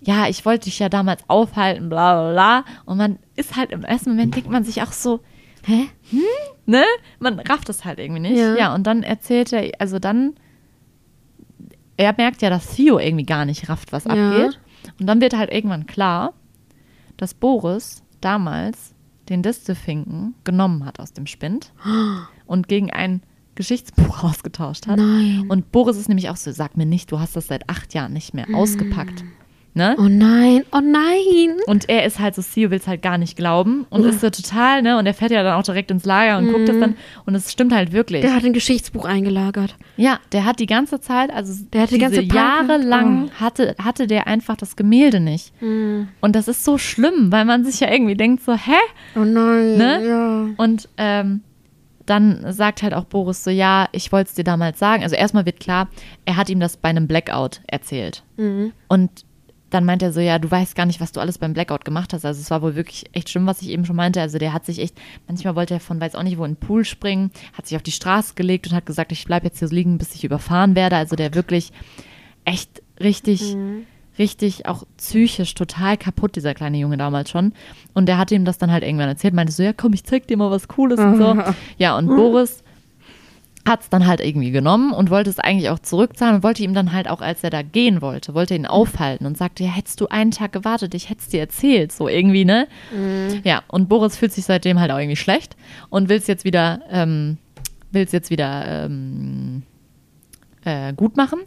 ja, ich wollte dich ja damals aufhalten, bla bla bla. Und man ist halt im ersten Moment, denkt man sich auch so, Hä? ne? Man rafft es halt irgendwie nicht. Ja. Ja. und dann erzählt er, also dann, er merkt ja, dass Theo irgendwie gar nicht rafft, was Ja. abgeht. Und dann wird halt irgendwann klar, dass Boris damals den Distelfinken genommen hat aus dem Spind *gasps* und gegen ein Geschichtsbuch *laughs* ausgetauscht hat. Nein. Und Boris ist nämlich auch so, sag mir nicht, du hast das seit acht Jahren nicht mehr ausgepackt. Ne? Oh nein, oh nein. Und er ist halt so, Theo will es halt gar nicht glauben und ist so total, ne? Und er fährt ja dann auch direkt ins Lager und guckt das dann und es stimmt halt wirklich. Der hat ein Geschichtsbuch eingelagert. ja, der hat die ganze Zeit, also Der hat die diese ganze Jahre lang hatte, hatte der einfach das Gemälde nicht. Hm. Und das ist so schlimm, weil man sich ja irgendwie denkt so, hä? Oh nein. Ne? Ja. Und ähm, dann sagt halt auch Boris so, ja, ich wollte es dir damals sagen. Also erstmal wird klar, er hat ihm das bei einem Blackout erzählt. Mhm. Und dann meint er so, ja, du weißt gar nicht, was du alles beim Blackout gemacht hast. Also es war wohl wirklich echt schlimm, was ich eben schon meinte. Also der hat sich echt, manchmal wollte er von weiß auch nicht wo in den Pool springen, hat sich auf die Straße gelegt und hat gesagt, ich bleibe jetzt hier liegen, bis ich überfahren werde. Also der wirklich echt richtig, richtig auch psychisch total kaputt, dieser kleine Junge damals schon. Und der hat ihm das dann halt irgendwann erzählt, meinte so, ja komm, ich zeig dir mal was Cooles und so. *laughs* Ja, und Boris hat es dann halt irgendwie genommen und wollte es eigentlich auch zurückzahlen und wollte ihm dann halt auch, als er da gehen wollte, wollte ihn aufhalten und sagte, ja, hättest du einen Tag gewartet, ich hätte es dir erzählt, so irgendwie, ne? Ja, und Boris fühlt sich seitdem halt auch irgendwie schlecht und will es jetzt wieder, ähm, will es jetzt wieder ähm, äh, gut machen.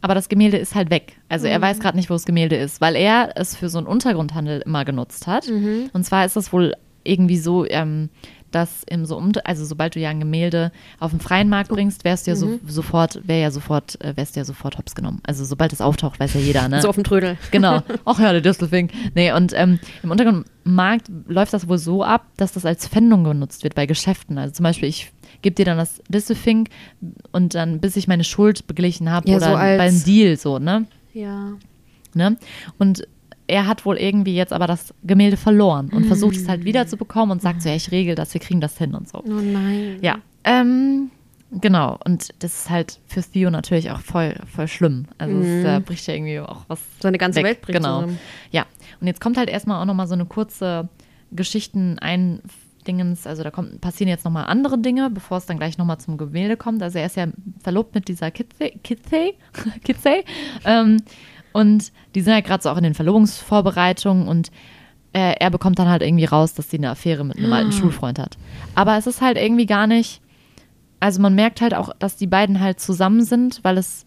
Aber das Gemälde ist halt weg. Also er weiß gerade nicht, wo das Gemälde ist, weil er es für so einen Untergrundhandel immer genutzt hat. Und zwar ist das wohl irgendwie so, ähm, dass im so um, also sobald du ja ein Gemälde auf den freien Markt bringst, wärst du ja so, sofort, wäre ja sofort, äh, wärst du ja sofort hops genommen. Also sobald es auftaucht, weiß ja jeder, ne? So auf dem Trödel. Genau. *laughs* Ach ja, der Distelfink. Nee, und ähm, im Untergrundmarkt läuft das wohl so ab, dass das als Pfändung genutzt wird bei Geschäften. Also zum Beispiel, ich gebe dir dann das Distelfink und dann, bis ich meine Schuld beglichen habe Ja, oder so beim Deal so, ne? Ja. ne? Und er hat wohl irgendwie jetzt aber das Gemälde verloren und versucht es halt wieder zu bekommen und sagt so, ja, ich regel das, wir kriegen das hin und so. Oh nein. Ja. Ähm, Genau, und das ist halt für Theo natürlich auch voll, voll schlimm. Also es äh, bricht ja irgendwie auch was. Seine ganze weg. Welt bricht genau. zusammen. Ja, und jetzt kommt halt erstmal auch nochmal so eine kurze Geschichten ein Dingens, also da kommt, passieren jetzt nochmal andere Dinge, bevor es dann gleich nochmal zum Gemälde kommt. Also er ist ja verlobt mit dieser Kitsey, Kitsey *laughs* ähm, und die sind ja gerade so auch in den Verlobungsvorbereitungen und äh, er bekommt dann halt irgendwie raus, dass sie eine Affäre mit einem alten Schulfreund hat. Aber es ist halt irgendwie gar nicht, also man merkt halt auch, dass die beiden halt zusammen sind, weil es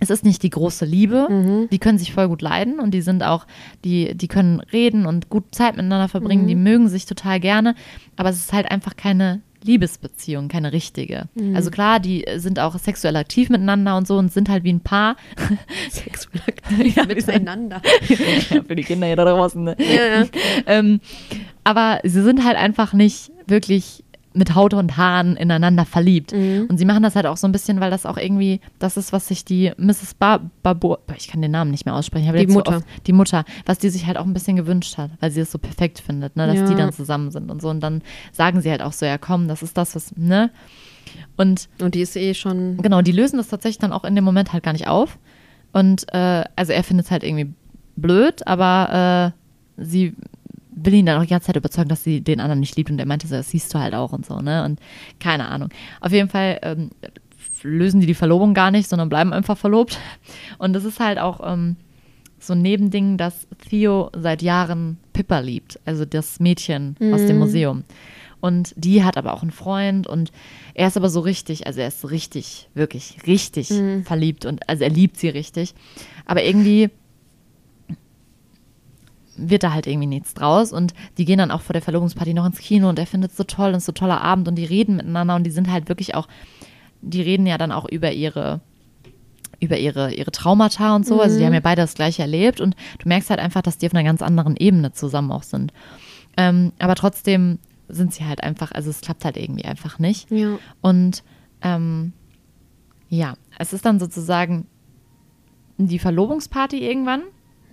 es ist nicht die große Liebe. Die können sich voll gut leiden und die sind auch, die, die können reden und gut Zeit miteinander verbringen, die mögen sich total gerne, aber es ist halt einfach keine Liebesbeziehung, keine richtige. Also klar, die sind auch sexuell aktiv miteinander und so und sind halt wie ein Paar. *laughs* Sexuell aktiv *laughs* Ja, miteinander. *laughs* ja, für die Kinder hier da draußen. Ne? Ja, ja. ähm, aber sie sind halt einfach nicht wirklich mit Haut und Haaren ineinander verliebt. Mhm. Und sie machen das halt auch so ein bisschen, weil das auch irgendwie, das ist, was sich die Mrs. Bar ich kann den Namen nicht mehr aussprechen, Die so Mutter. oft- die Mutter, was die sich halt auch ein bisschen gewünscht hat, weil sie es so perfekt findet, ne, dass Ja. die dann zusammen sind und so. Und dann sagen sie halt auch so, ja komm, das ist das, was, ne? Und Und die ist eh schon. Genau, die lösen das tatsächlich dann auch in dem Moment halt gar nicht auf. Und äh, also er findet es halt irgendwie blöd, aber äh, sie will ihn dann auch die ganze Zeit überzeugen, dass sie den anderen nicht liebt. Und er meinte so, das siehst du halt auch und so, ne? Und keine Ahnung. Auf jeden Fall ähm, lösen die die Verlobung gar nicht, sondern bleiben einfach verlobt. Und das ist halt auch ähm, so ein Nebending, dass Theo seit Jahren Pippa liebt, also das Mädchen aus dem Museum. Und die hat aber auch einen Freund und er ist aber so richtig, also er ist so richtig, wirklich richtig verliebt und also er liebt sie richtig. Aber irgendwie wird da halt irgendwie nichts draus und die gehen dann auch vor der Verlobungsparty noch ins Kino und er findet es so toll und es ist so toller Abend und die reden miteinander und die sind halt wirklich auch, die reden ja dann auch über ihre über ihre, ihre Traumata und so. Also die haben ja beide das gleiche erlebt und du merkst halt einfach, dass die auf einer ganz anderen Ebene zusammen auch sind. Ähm, aber trotzdem sind sie halt einfach, also es klappt halt irgendwie einfach nicht. Ja. Und ähm, ja, es ist dann sozusagen die Verlobungsparty irgendwann.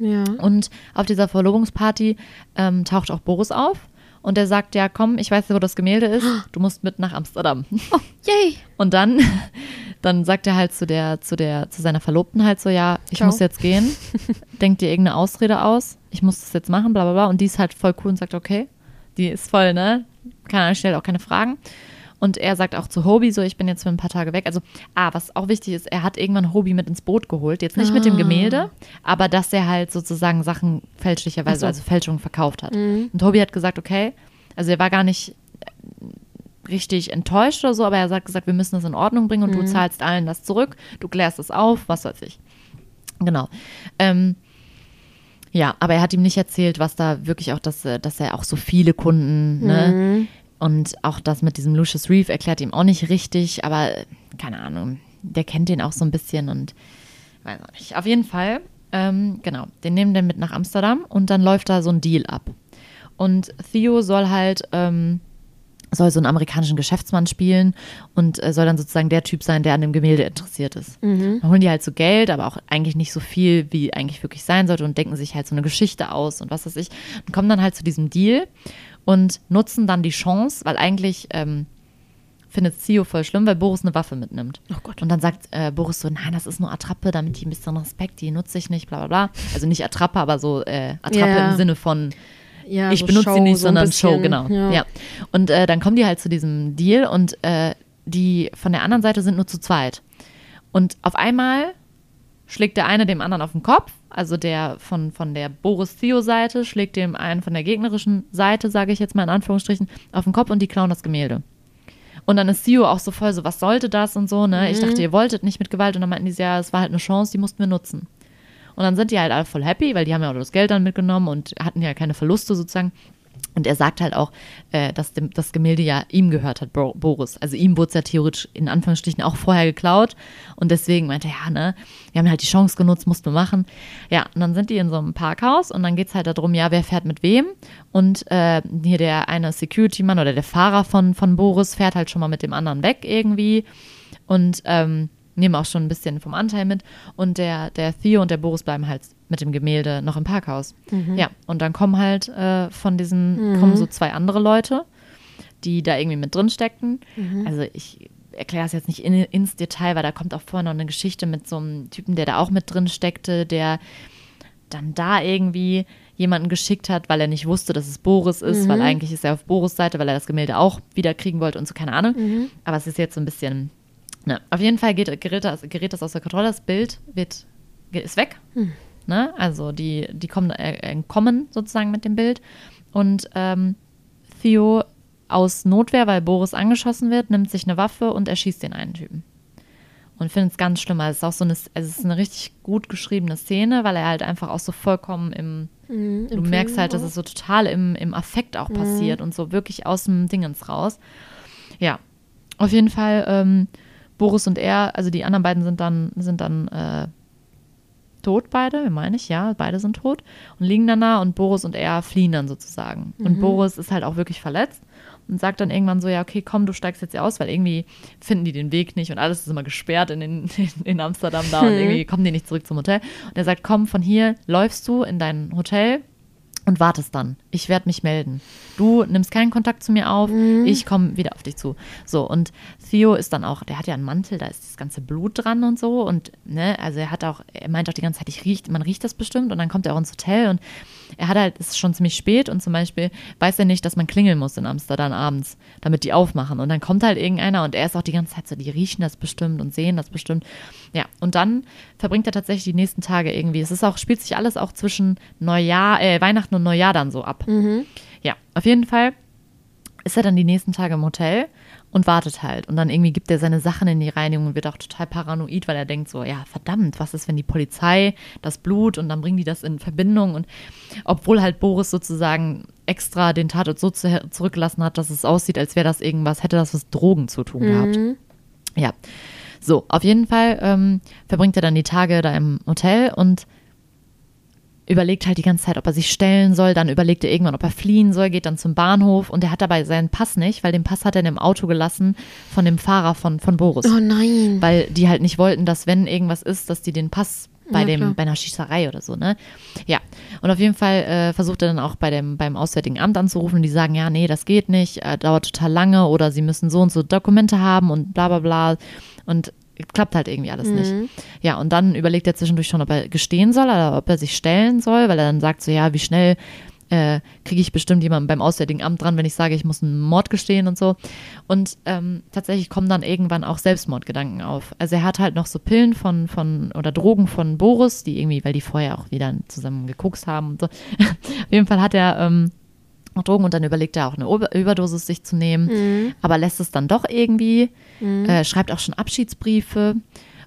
Ja. Und auf dieser Verlobungsparty ähm, taucht auch Boris auf. Und der sagt, ja, komm, ich weiß ja, wo das Gemälde ist. Du musst mit nach Amsterdam. Yay! *laughs* Und dann, dann sagt er halt zu der, zu der, zu seiner Verlobten halt so, ja, ich Ciao. muss jetzt gehen. *laughs* Denk dir irgendeine Ausrede aus. Ich muss das jetzt machen, bla bla bla. Und die ist halt voll cool und sagt, okay. Die ist voll, ne? Keine Ahnung, stellt auch keine Fragen. Und er sagt auch zu Hobie so, ich bin jetzt für ein paar Tage weg. Also, ah, was auch wichtig ist, er hat irgendwann Hobie mit ins Boot geholt. Jetzt nicht mit dem Ah. Gemälde, aber dass er halt sozusagen Sachen fälschlicherweise, so. also Fälschungen verkauft hat. Und Hobie hat gesagt, okay, also er war gar nicht richtig enttäuscht oder so, aber er hat gesagt, wir müssen das in Ordnung bringen und du zahlst allen das zurück, du klärst es auf, was weiß ich. Genau. Ähm, ja, aber er hat ihm nicht erzählt, was da wirklich auch, dass, äh, dass er auch so viele Kunden, ne? Und auch das mit diesem Lucius Reeve erklärt ihm auch nicht richtig, aber keine Ahnung, der kennt den auch so ein bisschen und weiß auch nicht. Auf jeden Fall, ähm, genau, den nehmen den mit nach Amsterdam und dann läuft da so ein Deal ab. Und Theo soll halt, ähm, soll so einen amerikanischen Geschäftsmann spielen und äh, soll dann sozusagen der Typ sein, der an dem Gemälde interessiert ist. Dann holen die halt so Geld, aber auch eigentlich nicht so viel, wie eigentlich wirklich sein sollte und denken sich halt so eine Geschichte aus und was weiß ich. Und kommen dann halt zu diesem Deal und nutzen dann die Chance, weil eigentlich ähm, findet Theo voll schlimm, weil Boris eine Waffe mitnimmt. Oh Gott. Und dann sagt äh, Boris so, nein, das ist nur Attrappe, damit die ein bisschen Respekt, die nutze ich nicht, bla bla bla. Also nicht Attrappe, aber so äh, Attrappe Ja. im Sinne von Ja, ich so benutze Show, sie nicht, so sondern bisschen. Show, genau. Ja. Und äh, dann kommen die halt zu diesem Deal und äh, die von der anderen Seite sind nur zu zweit. Und auf einmal schlägt der eine dem anderen auf den Kopf, also der von, von der Boris-Theo-Seite schlägt dem einen von der gegnerischen Seite, sage ich jetzt mal in Anführungsstrichen, auf den Kopf und die klauen das Gemälde. Und dann ist Theo auch so voll so, was sollte das und so, ne? Ich dachte, ihr wolltet nicht mit Gewalt. Und dann meinten die, ja, es war halt eine Chance, die mussten wir nutzen. Und dann sind die halt alle voll happy, weil die haben ja auch das Geld dann mitgenommen und hatten ja keine Verluste sozusagen. Und er sagt halt auch, äh, dass dem, das Gemälde ja ihm gehört hat, Bo Boris. Also ihm wurde es ja theoretisch in Anführungsstrichen auch vorher geklaut. Und deswegen meinte er, ja, ne, wir haben halt die Chance genutzt, mussten wir machen. Ja, und dann sind die in so einem Parkhaus und dann geht es halt darum, ja, wer fährt mit wem. Und äh, hier der eine Security-Mann oder der Fahrer von, von Boris fährt halt schon mal mit dem anderen weg irgendwie. Und ähm, nehmen auch schon ein bisschen vom Anteil mit. Und der, der Theo und der Boris bleiben halt mit dem Gemälde noch im Parkhaus. Ja, und dann kommen halt äh, von diesen, kommen so zwei andere Leute, die da irgendwie mit drin steckten. Also ich erkläre es jetzt nicht in, ins Detail, weil da kommt auch vorher noch eine Geschichte mit so einem Typen, der da auch mit drin steckte, der dann da irgendwie jemanden geschickt hat, weil er nicht wusste, dass es Boris ist, Mhm. weil eigentlich ist er auf Boris Seite, weil er das Gemälde auch wieder kriegen wollte und so, keine Ahnung. Mhm. Aber es ist jetzt so ein bisschen, ne. Auf jeden Fall geht, gerät, das, gerät das aus der Kontrolle, das Bild wird, ist weg. Ne? Also die, die kommen, äh, entkommen sozusagen mit dem Bild. Und ähm, Theo aus Notwehr, weil Boris angeschossen wird, nimmt sich eine Waffe und erschießt den einen Typen. Und findet es ganz schlimm. Also es ist auch so eine, also es ist eine richtig gut geschriebene Szene, weil er halt einfach auch so vollkommen im, Mhm, du im merkst Film halt, dass auch. es so total im, im Affekt auch passiert und so wirklich aus dem Dingens raus. Ja, auf jeden Fall, ähm, Boris und er, also die anderen beiden sind dann, sind dann äh, tot beide, meine ich, ja, beide sind tot und liegen dann da und Boris und er fliehen dann sozusagen. Und Boris ist halt auch wirklich verletzt und sagt dann irgendwann so, ja, okay, komm, du steigst jetzt hier aus, weil irgendwie finden die den Weg nicht und alles ist immer gesperrt in, den, *laughs* in Amsterdam da und irgendwie kommen die nicht zurück zum Hotel. Und er sagt, komm, von hier läufst du in dein Hotel und wartest dann. Ich werde mich melden. Du nimmst keinen Kontakt zu mir auf, ich komme wieder auf dich zu. So, und Theo ist dann auch, der hat ja einen Mantel, da ist das ganze Blut dran und so. Und, ne, also er hat auch, er meint auch die ganze Zeit, ich riecht, man riecht das bestimmt. Und dann kommt er auch ins Hotel und er hat halt, es ist schon ziemlich spät und zum Beispiel weiß er nicht, dass man klingeln muss in Amsterdam abends, damit die aufmachen. Und dann kommt halt irgendeiner und er ist auch die ganze Zeit so, die riechen das bestimmt und sehen das bestimmt. Ja, und dann verbringt er tatsächlich die nächsten Tage irgendwie. Es ist auch, spielt sich alles auch zwischen Neujahr, äh, Weihnachten und Neujahr dann so ab. Ja, auf jeden Fall ist er dann die nächsten Tage im Hotel und wartet halt. Und dann irgendwie gibt er seine Sachen in die Reinigung und wird auch total paranoid, weil er denkt so, ja, verdammt, was ist, wenn die Polizei das Blut und dann bringen die das in Verbindung. Und obwohl halt Boris sozusagen extra den Tatort so zu, zurückgelassen hat, dass es aussieht, als wäre das irgendwas, hätte das was Drogen zu tun gehabt. Ja. So, auf jeden Fall ähm, verbringt er dann die Tage da im Hotel und überlegt halt die ganze Zeit, ob er sich stellen soll. Dann überlegt er irgendwann, ob er fliehen soll, geht dann zum Bahnhof und er hat dabei seinen Pass nicht, weil den Pass hat er in dem Auto gelassen von dem Fahrer von, von Boris. Oh nein. Weil die halt nicht wollten, dass wenn irgendwas ist, dass die den Pass bei Ja, dem, klar. bei einer Schießerei oder so, ne? Ja. Und auf jeden Fall äh, versucht er dann auch bei dem, beim Auswärtigen Amt anzurufen. Die sagen, ja, nee, das geht nicht, äh, dauert total lange oder sie müssen so und so Dokumente haben und bla bla bla. Und klappt halt irgendwie alles nicht. Ja, und dann überlegt er zwischendurch schon, ob er gestehen soll oder ob er sich stellen soll, weil er dann sagt so, ja, wie schnell äh, kriege ich bestimmt jemanden beim Auswärtigen Amt dran, wenn ich sage, ich muss einen Mord gestehen und so. Und ähm, tatsächlich kommen dann irgendwann auch Selbstmordgedanken auf. Also er hat halt noch so Pillen von, von oder Drogen von Boris, die irgendwie, weil die vorher auch wieder zusammen gekokst haben und so. *laughs* Auf jeden Fall hat er ähm, Drogen und dann überlegt er auch eine Überdosis sich zu nehmen, aber lässt es dann doch irgendwie, äh, schreibt auch schon Abschiedsbriefe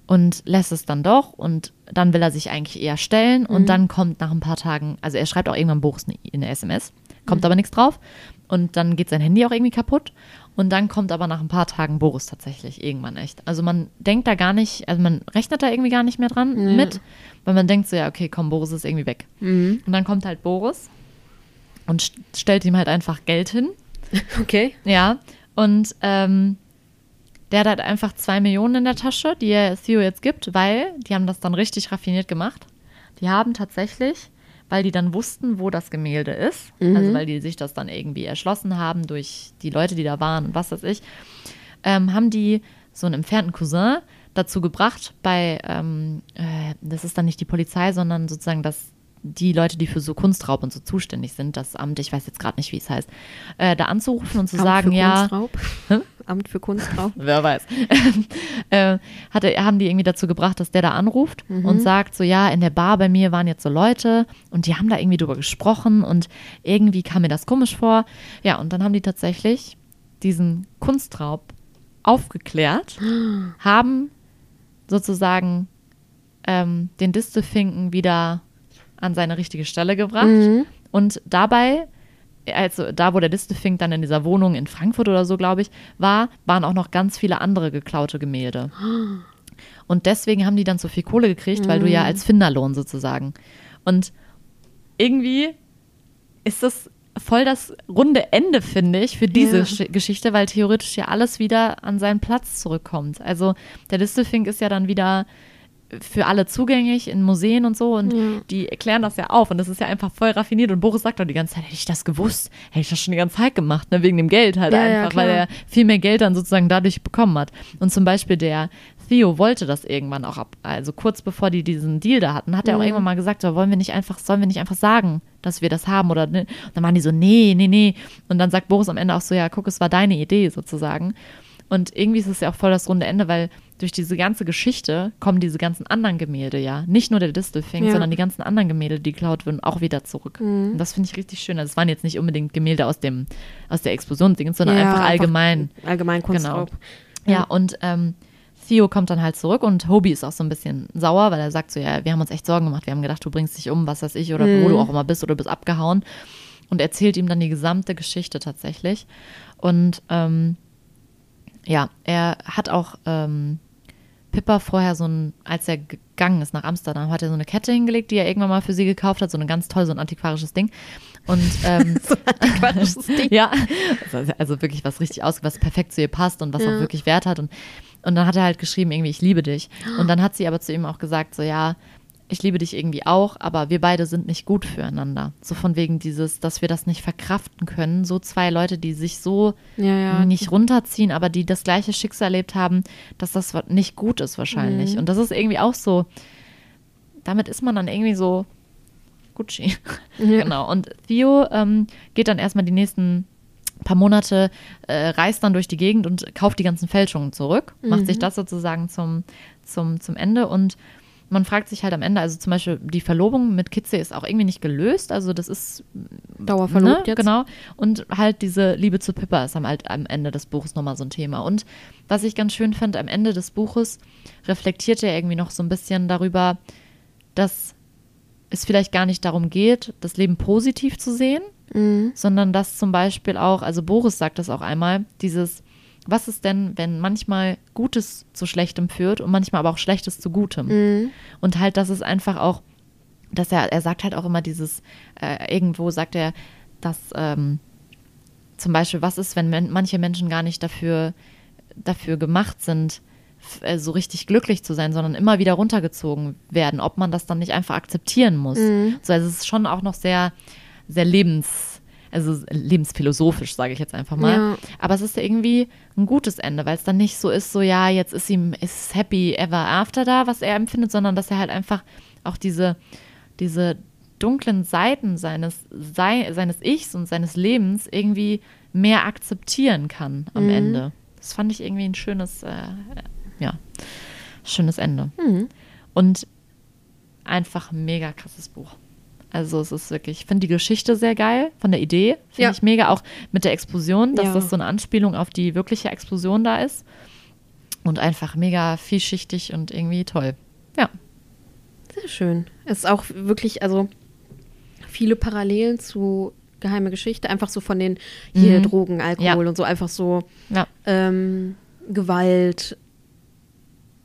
und lässt es dann doch und dann will er sich eigentlich eher stellen und dann kommt nach ein paar Tagen, also er schreibt auch irgendwann Boris eine, eine SMS, kommt aber nichts drauf und dann geht sein Handy auch irgendwie kaputt und dann kommt aber nach ein paar Tagen Boris tatsächlich irgendwann echt. Also man denkt da gar nicht, also man rechnet da irgendwie gar nicht mehr dran mit, weil man denkt so, ja okay, komm, Boris ist irgendwie weg. Und dann kommt halt Boris und st- stellt ihm halt einfach Geld hin. *laughs* Okay. Ja. Und ähm, der hat halt einfach zwei Millionen in der Tasche, die er Theo jetzt gibt, weil die haben das dann richtig raffiniert gemacht. Die haben tatsächlich, weil die dann wussten, wo das Gemälde ist, also weil die sich das dann irgendwie erschlossen haben durch die Leute, die da waren und was weiß ich, ähm, haben die so einen entfernten Cousin dazu gebracht, bei, ähm, äh, das ist dann nicht die Polizei, sondern sozusagen das, die Leute, die für so Kunstraub und so zuständig sind, das Amt, ich weiß jetzt gerade nicht, wie es heißt, äh, da anzurufen und zu Amt sagen, für ja, Kunstraub. Amt für Kunstraub. *laughs* wer weiß, *laughs* äh, hatte, haben die irgendwie dazu gebracht, dass der da anruft und sagt so, ja, in der Bar bei mir waren jetzt so Leute und die haben da irgendwie drüber gesprochen und irgendwie kam mir das komisch vor. Ja, und dann haben die tatsächlich diesen Kunstraub aufgeklärt, *gasps* haben sozusagen ähm, den Distelfinken wieder an seine richtige Stelle gebracht und dabei also da, wo der Distelfink dann in dieser Wohnung in Frankfurt oder so, glaube ich, war, waren auch noch ganz viele andere geklaute Gemälde. *gasps* Und deswegen haben die dann so viel Kohle gekriegt, weil du ja als Finderlohn sozusagen. Und irgendwie ist das voll das runde Ende, finde ich, für diese Ja. Sch- Geschichte, weil theoretisch ja alles wieder an seinen Platz zurückkommt. Also der Distelfink ist ja dann wieder für alle zugänglich in Museen und so und Ja. die erklären das ja auf und das ist ja einfach voll raffiniert und Boris sagt doch die ganze Zeit, hätte ich das gewusst, hätte ich das schon die ganze Zeit gemacht, ne, wegen dem Geld halt Ja, ja, einfach, weil klar. er viel mehr Geld dann sozusagen dadurch bekommen hat. Und zum Beispiel der Theo wollte das irgendwann auch ab, also kurz bevor die diesen Deal da hatten, hat er auch irgendwann mal gesagt, so, wollen wir nicht einfach, sollen wir nicht einfach sagen, dass wir das haben oder ne? Und dann waren die so, nee, nee, nee. Und dann sagt Boris am Ende auch so, ja, guck, es war deine Idee sozusagen. Und irgendwie ist es ja auch voll das runde Ende, weil durch diese ganze Geschichte kommen diese ganzen anderen Gemälde ja. Nicht nur der Distelfink, Ja. sondern die ganzen anderen Gemälde, die geklaut wurden, auch wieder zurück. Mhm. Und das finde ich richtig schön. Also es waren jetzt nicht unbedingt Gemälde aus dem, aus der Explosion, sondern einfach allgemein. Allgemein Kunstraub. Ja, und ähm, Theo kommt dann halt zurück und Hobie ist auch so ein bisschen sauer, weil er sagt so, ja, wir haben uns echt Sorgen gemacht, wir haben gedacht, du bringst dich um, was weiß ich, oder wo du auch immer bist oder du bist abgehauen. Und erzählt ihm dann die gesamte Geschichte tatsächlich. Und ähm, ja, er hat auch ähm, Pippa vorher so ein, als er gegangen ist nach Amsterdam, hat er so eine Kette hingelegt, die er irgendwann mal für sie gekauft hat, so ein ganz toll, so ein antiquarisches Ding. Und ähm, *laughs* Antiquarisches Ding. *laughs* ja, also, also wirklich was richtig aus, was perfekt zu ihr passt und was Ja. auch wirklich Wert hat. Und, und dann hat er halt geschrieben, irgendwie, ich liebe dich. Und *gasps* dann hat sie aber zu ihm auch gesagt, so ja, ich liebe dich irgendwie auch, aber wir beide sind nicht gut füreinander. So von wegen dieses, dass wir das nicht verkraften können. So zwei Leute, die sich so Ja, ja. nicht runterziehen, aber die das gleiche Schicksal erlebt haben, dass das nicht gut ist wahrscheinlich. Mhm. Und das ist irgendwie auch so, damit ist man dann irgendwie so Gucci. *laughs* Ja. Genau. Und Theo ähm, geht dann erstmal die nächsten paar Monate, äh, reist dann durch die Gegend und kauft die ganzen Fälschungen zurück, macht Mhm. sich das sozusagen zum, zum, zum Ende und man fragt sich halt am Ende, also zum Beispiel die Verlobung mit Kitze ist auch irgendwie nicht gelöst, also das ist Dauerverlobt ne? jetzt. Genau. Und halt diese Liebe zu Pippa ist am, halt am Ende des Buches nochmal so ein Thema. Und was ich ganz schön fand, am Ende des Buches reflektiert er irgendwie noch so ein bisschen darüber, dass es vielleicht gar nicht darum geht, das Leben positiv zu sehen, Mhm. sondern dass zum Beispiel auch, also Boris sagt das auch einmal, dieses, was ist denn, wenn manchmal Gutes zu Schlechtem führt und manchmal aber auch Schlechtes zu Gutem? Mhm. Und halt, dass es einfach auch, dass er, er sagt halt auch immer dieses, äh, irgendwo sagt er, dass ähm, zum Beispiel, was ist, wenn men manche Menschen gar nicht dafür, dafür gemacht sind, äh, so richtig glücklich zu sein, sondern immer wieder runtergezogen werden, ob man das dann nicht einfach akzeptieren muss. Mhm. So, also es ist schon auch noch sehr, sehr lebens, also lebensphilosophisch, sage ich jetzt einfach mal. Ja. Aber es ist irgendwie ein gutes Ende, weil es dann nicht so ist, so ja, jetzt ist ihm ist happy ever after da, was er empfindet, sondern dass er halt einfach auch diese, diese dunklen Seiten seines, sei, seines Ichs und seines Lebens irgendwie mehr akzeptieren kann am Mhm. Ende. Das fand ich irgendwie ein schönes, äh, ja, schönes Ende. Mhm. Und einfach ein mega krasses Buch. Also es ist wirklich, ich finde die Geschichte sehr geil, von der Idee, finde Ja. ich mega, auch mit der Explosion, dass Ja. das so eine Anspielung auf die wirkliche Explosion da ist. Und einfach mega vielschichtig und irgendwie toll. Ja. Sehr schön. Es ist auch wirklich, also viele Parallelen zu Geheime Geschichte, einfach so von den hier Mhm. Drogen, Alkohol Ja. und so, einfach so ähm, Gewalt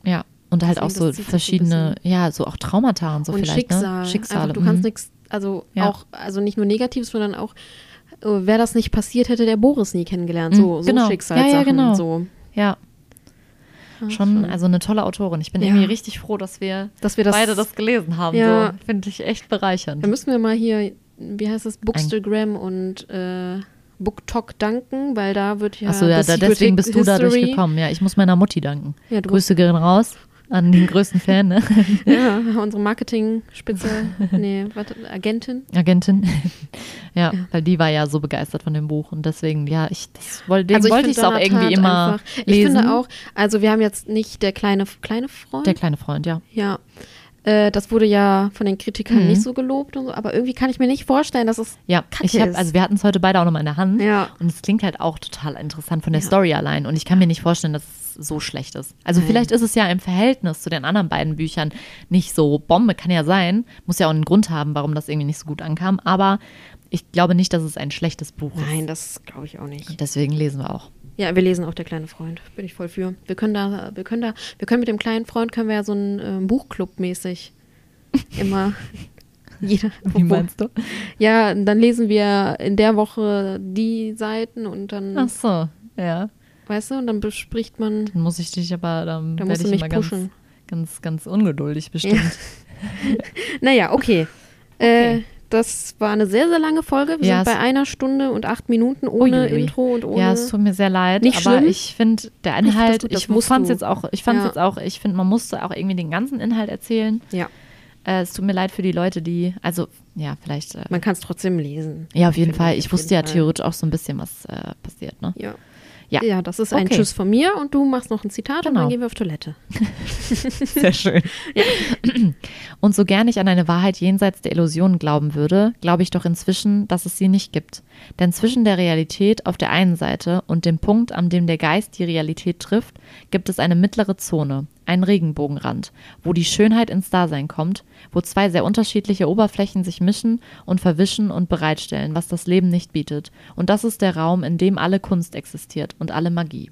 ja. Und halt Deswegen, auch so verschiedene, ja, so auch Traumata und so und vielleicht. Schicksal. Ne? Schicksale. Einfach, du kannst mhm. nichts, also Ja. auch, also nicht nur Negatives, sondern auch, äh, wäre das nicht passiert, hätte der Boris nie kennengelernt. So, Mhm, so genau. Schicksalssachen. Ja, ja, genau. So. Ja, Ah, schon, also eine tolle Autorin. Ich bin Ja. irgendwie richtig froh, dass wir, Dass wir das, beide das gelesen haben. Ja. So. Finde ich echt bereichernd. Da müssen wir mal hier, wie heißt das, Bookstagram und äh, BookTok danken, weil da wird ja. Achso, ja, da, deswegen bist du dadurch gekommen. Ja, ich muss meiner Mutti danken. Ja, Grüße gehen raus an den größten Fan, ne? *laughs* Ja, *laughs* unsere Marketing-Spitze, nee, warte, Agentin. Agentin. *laughs* ja, Ja. weil die war ja so begeistert von dem Buch und deswegen, ja, ich das wollte, Also ich wollte ich es auch irgendwie immer einfach- Ich lesen. finde auch, also wir haben jetzt nicht der kleine, kleine Freund. Der kleine Freund, ja. ja. Äh, das wurde ja von den Kritikern Mhm. nicht so gelobt und so, aber irgendwie kann ich mir nicht vorstellen, dass es. Ja, Kacke ich ist. also wir hatten es heute beide auch nochmal in der Hand. Ja. Und es klingt halt auch total interessant von der Ja. Story allein. Und ich kann mir nicht vorstellen, dass es so schlecht ist. Also Nein. vielleicht ist es ja im Verhältnis zu den anderen beiden Büchern nicht so Bombe, kann ja sein. Muss ja auch einen Grund haben, warum das irgendwie nicht so gut ankam. Aber ich glaube nicht, dass es ein schlechtes Buch ist. Nein, das glaube ich auch nicht. Deswegen lesen wir auch. Ja, wir lesen auch der kleine Freund. Bin ich voll für. Wir können da, wir können da, wir können mit dem kleinen Freund können wir ja so einen ähm, Buchclub mäßig immer *laughs* jeder. Wie meinst du? Ja, dann lesen wir in der Woche die Seiten und dann, Ach so, ja. Weißt du, und dann bespricht man. Dann muss ich dich aber, dann Da werde ich mich immer ganz, pushen. ganz, ganz ungeduldig bestimmt. *laughs* Naja, okay. Okay. Äh, das war eine sehr, sehr lange Folge. Wir Ja, sind bei einer Stunde und acht Minuten ohne Uiuiui. Intro und ohne. Ja, es tut mir sehr leid, Nicht aber schlimm. ich finde, der Inhalt, ich musst fand es jetzt auch, ich fand Ja. jetzt auch, ich finde, man musste auch irgendwie den ganzen Inhalt erzählen. ja, Äh, es tut mir leid für die Leute, die, also, ja, vielleicht, äh, man kann es trotzdem lesen. ja, auf jeden Fall. ich Ich wusste ja theoretisch auch so ein bisschen, was äh, passiert, ne? Ja. Ja. ja, das ist ein Okay. Tschüss von mir und du machst noch ein Zitat und Genau. dann gehen wir auf Toilette. *laughs* *laughs* Sehr schön. *clears throat* Und so gern ich an eine Wahrheit jenseits der Illusionen glauben würde, glaube ich doch inzwischen, dass es sie nicht gibt. Denn zwischen der Realität auf der einen Seite und dem Punkt, an dem der Geist die Realität trifft, gibt es eine mittlere Zone, einen Regenbogenrand, wo die Schönheit ins Dasein kommt, wo zwei sehr unterschiedliche Oberflächen sich mischen und verwischen und bereitstellen, was das Leben nicht bietet. Und das ist der Raum, in dem alle Kunst existiert und alle Magie.